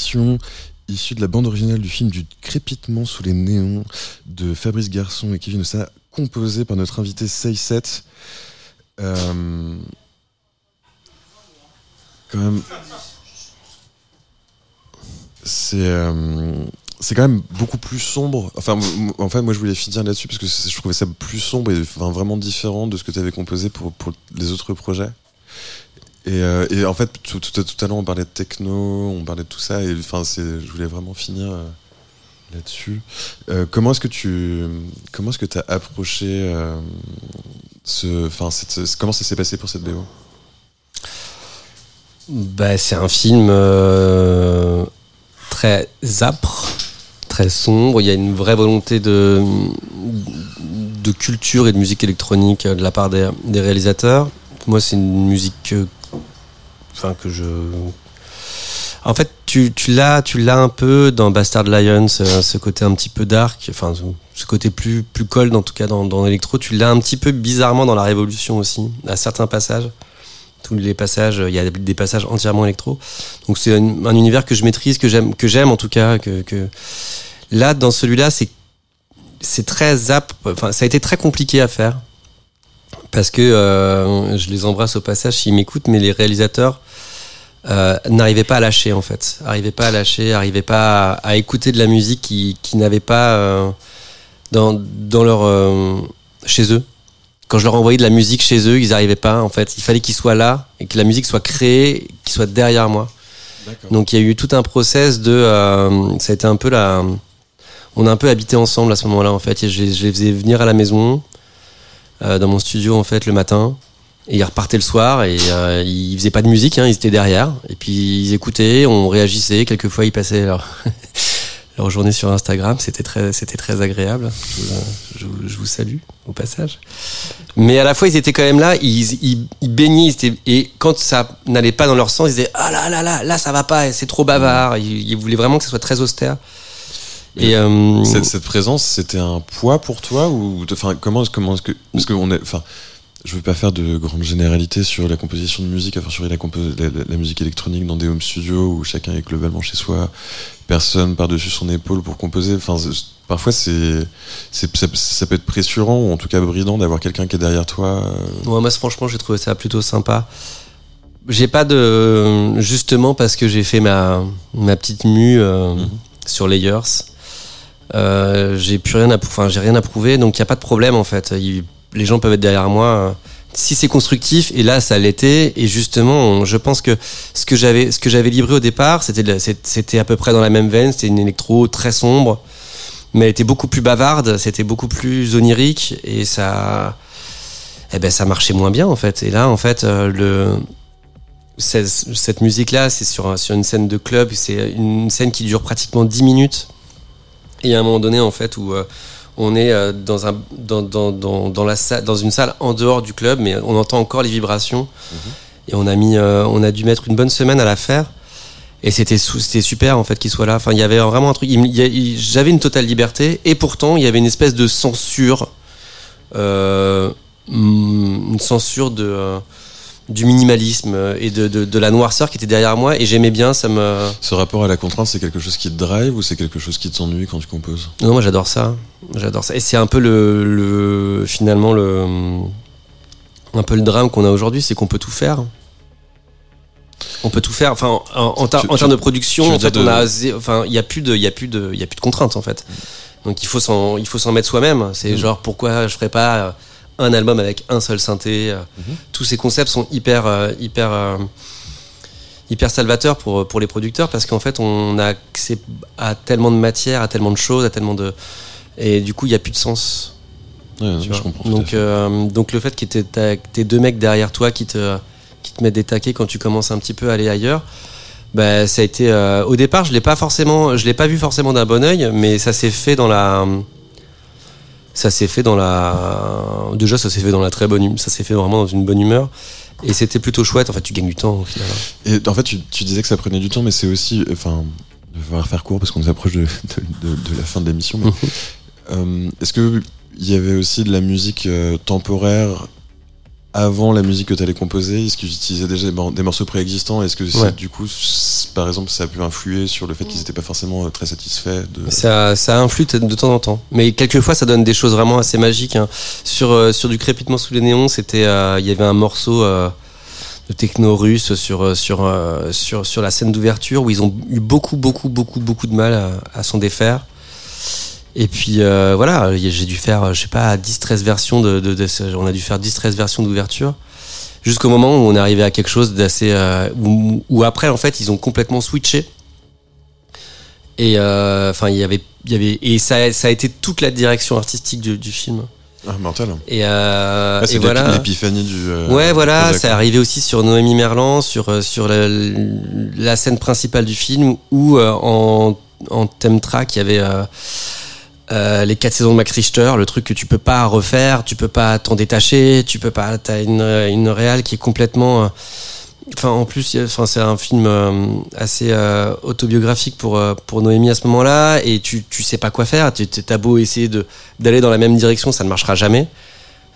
Disparition, issue de la bande originale du film du crépitement sous les néons de Fabrice Garçon et Kevin Ossa, composé par notre invité Seyset. Euh, quand même. C'est. euh, c'est quand même beaucoup plus sombre. Enfin, en moi, je voulais finir là-dessus parce que je trouvais ça plus sombre et vraiment différent de ce que tu avais composé pour, pour les autres projets. Et, euh, et en fait, tout, à l'heure, on parlait de techno, on parlait de tout ça, et enfin, je voulais vraiment finir euh, là-dessus. Euh, comment est-ce que tu, comment est-ce que t'as approché ce, enfin, comment ça s'est passé pour cette BO Bah, c'est un film très âpre, très sombre. Il y a une vraie volonté de, de culture et de musique électronique de la part des, des réalisateurs. Moi, c'est une musique que, enfin, que je. En fait, tu, tu l'as, tu l'as un peu dans Bastard Lions, euh, ce côté un petit peu dark, enfin, ce- côté plus, plus cold, en tout cas, dans, dans l'électro. Tu l'as un petit peu bizarrement dans la Révolution aussi, à certains passages tous les passages, il y a des passages entièrement électro. Donc c'est un, un univers que je maîtrise, que j'aime, que j'aime en tout cas. Que. Là, dans celui-là, c'est c'est très zap. Enfin, ça a été très compliqué à faire parce que euh, je les embrasse au passage s'ils m'écoutent, mais les réalisateurs euh, n'arrivaient pas à lâcher en fait, n'arrivaient pas à lâcher, n'arrivaient pas à, à écouter de la musique qui, qui n'avait pas euh, dans dans leur euh, chez eux quand je leur envoyais de la musique chez eux, ils n'arrivaient pas. En fait, il fallait qu'ils soient là et que la musique soit créée, qu'ils soient derrière moi. Donc il y a eu tout un process de. euh, ça a été un peu la. On a un peu habité ensemble à ce moment-là en fait. Et je, les- je les faisais venir à la maison, dans mon studio en fait le matin. Et ils repartaient le soir et euh, ils faisaient pas de musique, hein, ils étaient derrière. Et puis ils écoutaient, on réagissait. Quelquefois ils passaient leur, <laughs> leur journée sur Instagram. C'était très, très agréable. Je, vous- salue au passage. Mais à la fois, ils étaient quand même là, ils, ils, baignaient, et quand ça n'allait pas dans leur sens, ils disaient Ah là là là, là ça va pas, c'est trop bavard. Ils voulaient vraiment que ça soit très austère. Et euh, cette, cette présence, c'était un poids pour toi ou enfin comment comment est-ce que parce que on est enfin je veux pas faire de grandes généralités sur la composition de musique, enfin sur la, la, musique électronique dans des home studios où chacun est globalement chez soi, personne par-dessus son épaule pour composer. Enfin, parfois c'est, c'est ça, ça peut être pressurant ou en tout cas bridant d'avoir quelqu'un qui est derrière toi. euh, Ouais, moi, franchement, j'ai trouvé ça plutôt sympa. J'ai pas de. Justement, parce que j'ai fait ma, ma petite mue euh, Mhm. sur Layers, euh, j'ai plus rien à, enfin, j'ai rien à prouver, donc il y a pas de problème en fait. Les gens peuvent être derrière moi. euh, Si c'est constructif, et là ça l'était, et justement, je pense que ce que j'avais, ce que j'avais livré au départ, c'était, c'était à peu près dans la même veine. C'était une électro très sombre, mais elle était beaucoup plus bavarde, c'était beaucoup plus onirique, et ça, eh ben ça marchait moins bien en fait. Et là, en fait, euh, le cette, cette musique-là, c'est sur, sur une scène de club, c'est une scène qui dure pratiquement 10 minutes. Et il y a un moment donné, en fait, où euh, on est euh, dans, un, dans, dans, dans, dans la salle, dans une salle en dehors du club, mais on entend encore les vibrations. Et on a, mis, euh, on a dû mettre une bonne semaine à la faire. Et c'était super en fait qu'il soit là. Enfin, il y avait vraiment un truc. J'avais une totale liberté et pourtant il y avait une espèce de censure, euh, mm, une censure de du minimalisme et de, de, de la noirceur qui était derrière moi et j'aimais bien. Ça me Ce rapport à la contrainte, c'est quelque chose qui te drive ou c'est quelque chose qui t'ennuie quand tu composes? Non moi j'adore ça, j'adore ça et c'est un peu le, le finalement le un peu le drame qu'on a aujourd'hui, c'est qu'on peut tout faire. On peut tout faire. Enfin, en, en, ter- Tu- en tu- termes de production, en fait, on a, enfin, il y a plus de, il y a plus de, il y a plus de contraintes en fait. Donc il faut s'en, il faut s'en mettre soi-même. C'est Mm. genre pourquoi je ferais pas euh, un album avec un seul synthé. euh, Mhm. Tous ces concepts sont hyper, euh, hyper, euh, hyper salvateurs pour pour les producteurs parce qu'en fait, on a accès à tellement de matière, à tellement de choses, à tellement de, et du coup, il y a plus de sens. Ouais, Tu je comprends. Donc, euh, donc le fait que que t'aies deux mecs derrière toi qui te, qui te mettent des taquets quand tu commences un petit peu à aller ailleurs, bah, ça a été. euh, au départ, je l'ai pas forcément, je l'ai pas vu forcément d'un bon oeil, mais ça s'est fait dans la. Ça s'est fait dans la. Déjà, ça s'est fait dans la très bonne. hum- Ça s'est fait vraiment dans une bonne humeur. Et c'était plutôt chouette. En fait, tu gagnes du temps au final. Et en fait, tu, tu disais que ça prenait du temps, mais c'est aussi, enfin, il va falloir faire court parce qu'on s'approche de, de, de- de la fin de l'émission. mais, <laughs> euh, Est-ce que il y avait aussi de la musique euh, temporaire avant la musique que tu allais composer Est-ce qu'ils utilisaient déjà des, mor- des morceaux préexistants? Est-ce que Ouais. du coup, par exemple, ça a pu influer sur le fait qu'ils n'étaient pas forcément euh, très satisfaits de... Ça, ça influe de temps en temps. Mais quelquefois, ça donne des choses vraiment assez magiques. hein. Sur, euh, sur du crépitement sous les néons, euh, il y avait un morceau euh, de techno russe sur, sur, sur, sur la scène d'ouverture où ils ont eu beaucoup, beaucoup, beaucoup, beaucoup de mal à, à s'en défaire. Et puis euh, voilà, j'ai dû faire, je sais pas, 10-13 versions de, de, de ce- on a dû faire 10-13 versions d'ouverture. Jusqu'au moment où on est arrivé à quelque chose d'assez. euh, où, où après, en fait, ils ont complètement switché. Et euh, enfin, il y avait, y avait, et ça, ça a été toute la direction artistique du, du film. Ah, mental. Et, euh, Ah, et voilà. l'épiphanie du... Ouais, voilà, quoi. arrivé aussi sur Noémie Merlan, sur sur la, la scène principale du film où en en thème track il y avait euh, euh, les quatre saisons de Max Richter, le truc que tu peux pas refaire, tu peux pas t'en détacher, tu peux pas, t'as une une réal qui est complètement, euh, enfin en plus, enfin c'est un film euh, assez euh, autobiographique pour euh, pour Noémie à ce moment-là et tu tu sais pas quoi faire, tu t'as beau essayer de d'aller dans la même direction, ça ne marchera jamais.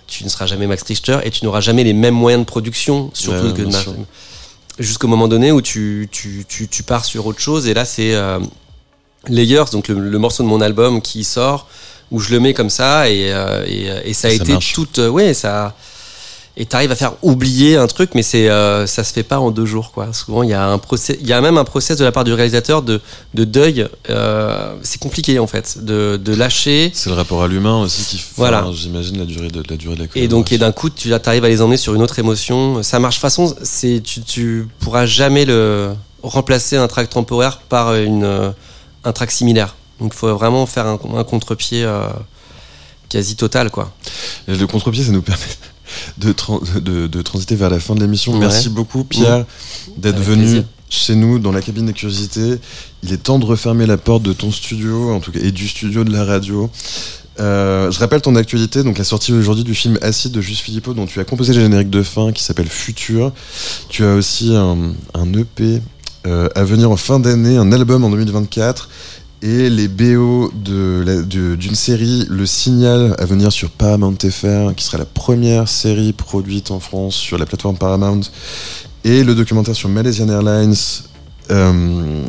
Tu ne seras jamais Max Richter et tu n'auras jamais les mêmes moyens de production, surtout Ouais, que de jusqu'au moment donné où tu, tu, tu, tu pars sur autre chose. Et là, c'est euh, Layers, donc le, le morceau de mon album qui sort, où je le mets comme ça et, euh, et, et ça a ça été marche. toute. euh, ouais, ça. Et t'arrives à faire oublier un truc, mais c'est euh, ça se fait pas en deux jours, quoi. Souvent, il y a un procès, il y a même un process de la part du réalisateur de, de deuil. Euh, c'est compliqué en fait, de, de lâcher. C'est le rapport à l'humain aussi qui... enfin, Voilà. J'imagine la durée de la durée de la Et donc, et d'un coup, tu arrives à les emmener sur une autre émotion. Ça marche. De toute façon, c'est, tu, tu pourras jamais le remplacer un track temporaire par une, euh, un track similaire. Donc, il faut vraiment faire un, un contre-pied euh, quasi total, quoi. Et le contre-pied, ça nous permet <laughs> de, tran- de, de transiter vers la fin de l'émission. Ouais. Merci beaucoup, Pierre, d'être Avec venu plaisir. chez nous dans la cabine des curiosités. Il est temps de refermer la porte de ton studio, en tout cas, et du studio de la radio. Euh, je rappelle ton actualité, donc la sortie aujourd'hui du film Acide de Juste Philippot, dont tu as composé le générique de fin, qui s'appelle Futur. Tu as aussi un, un EP euh, à venir en fin d'année, un album en 2024. et les BO d'une série Le Signal à venir sur Paramount FR, qui sera la première série produite en France sur la plateforme Paramount, et le documentaire sur Malaysian Airlines, euh,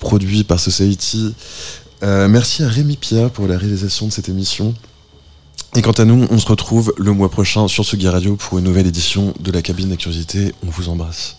produit par Society. Euh, merci à Rémi Pierre pour la réalisation de cette émission. Et quant à nous, on se retrouve le mois prochain sur Sugi Radio pour une nouvelle édition de la cabine curiosités. On vous embrasse.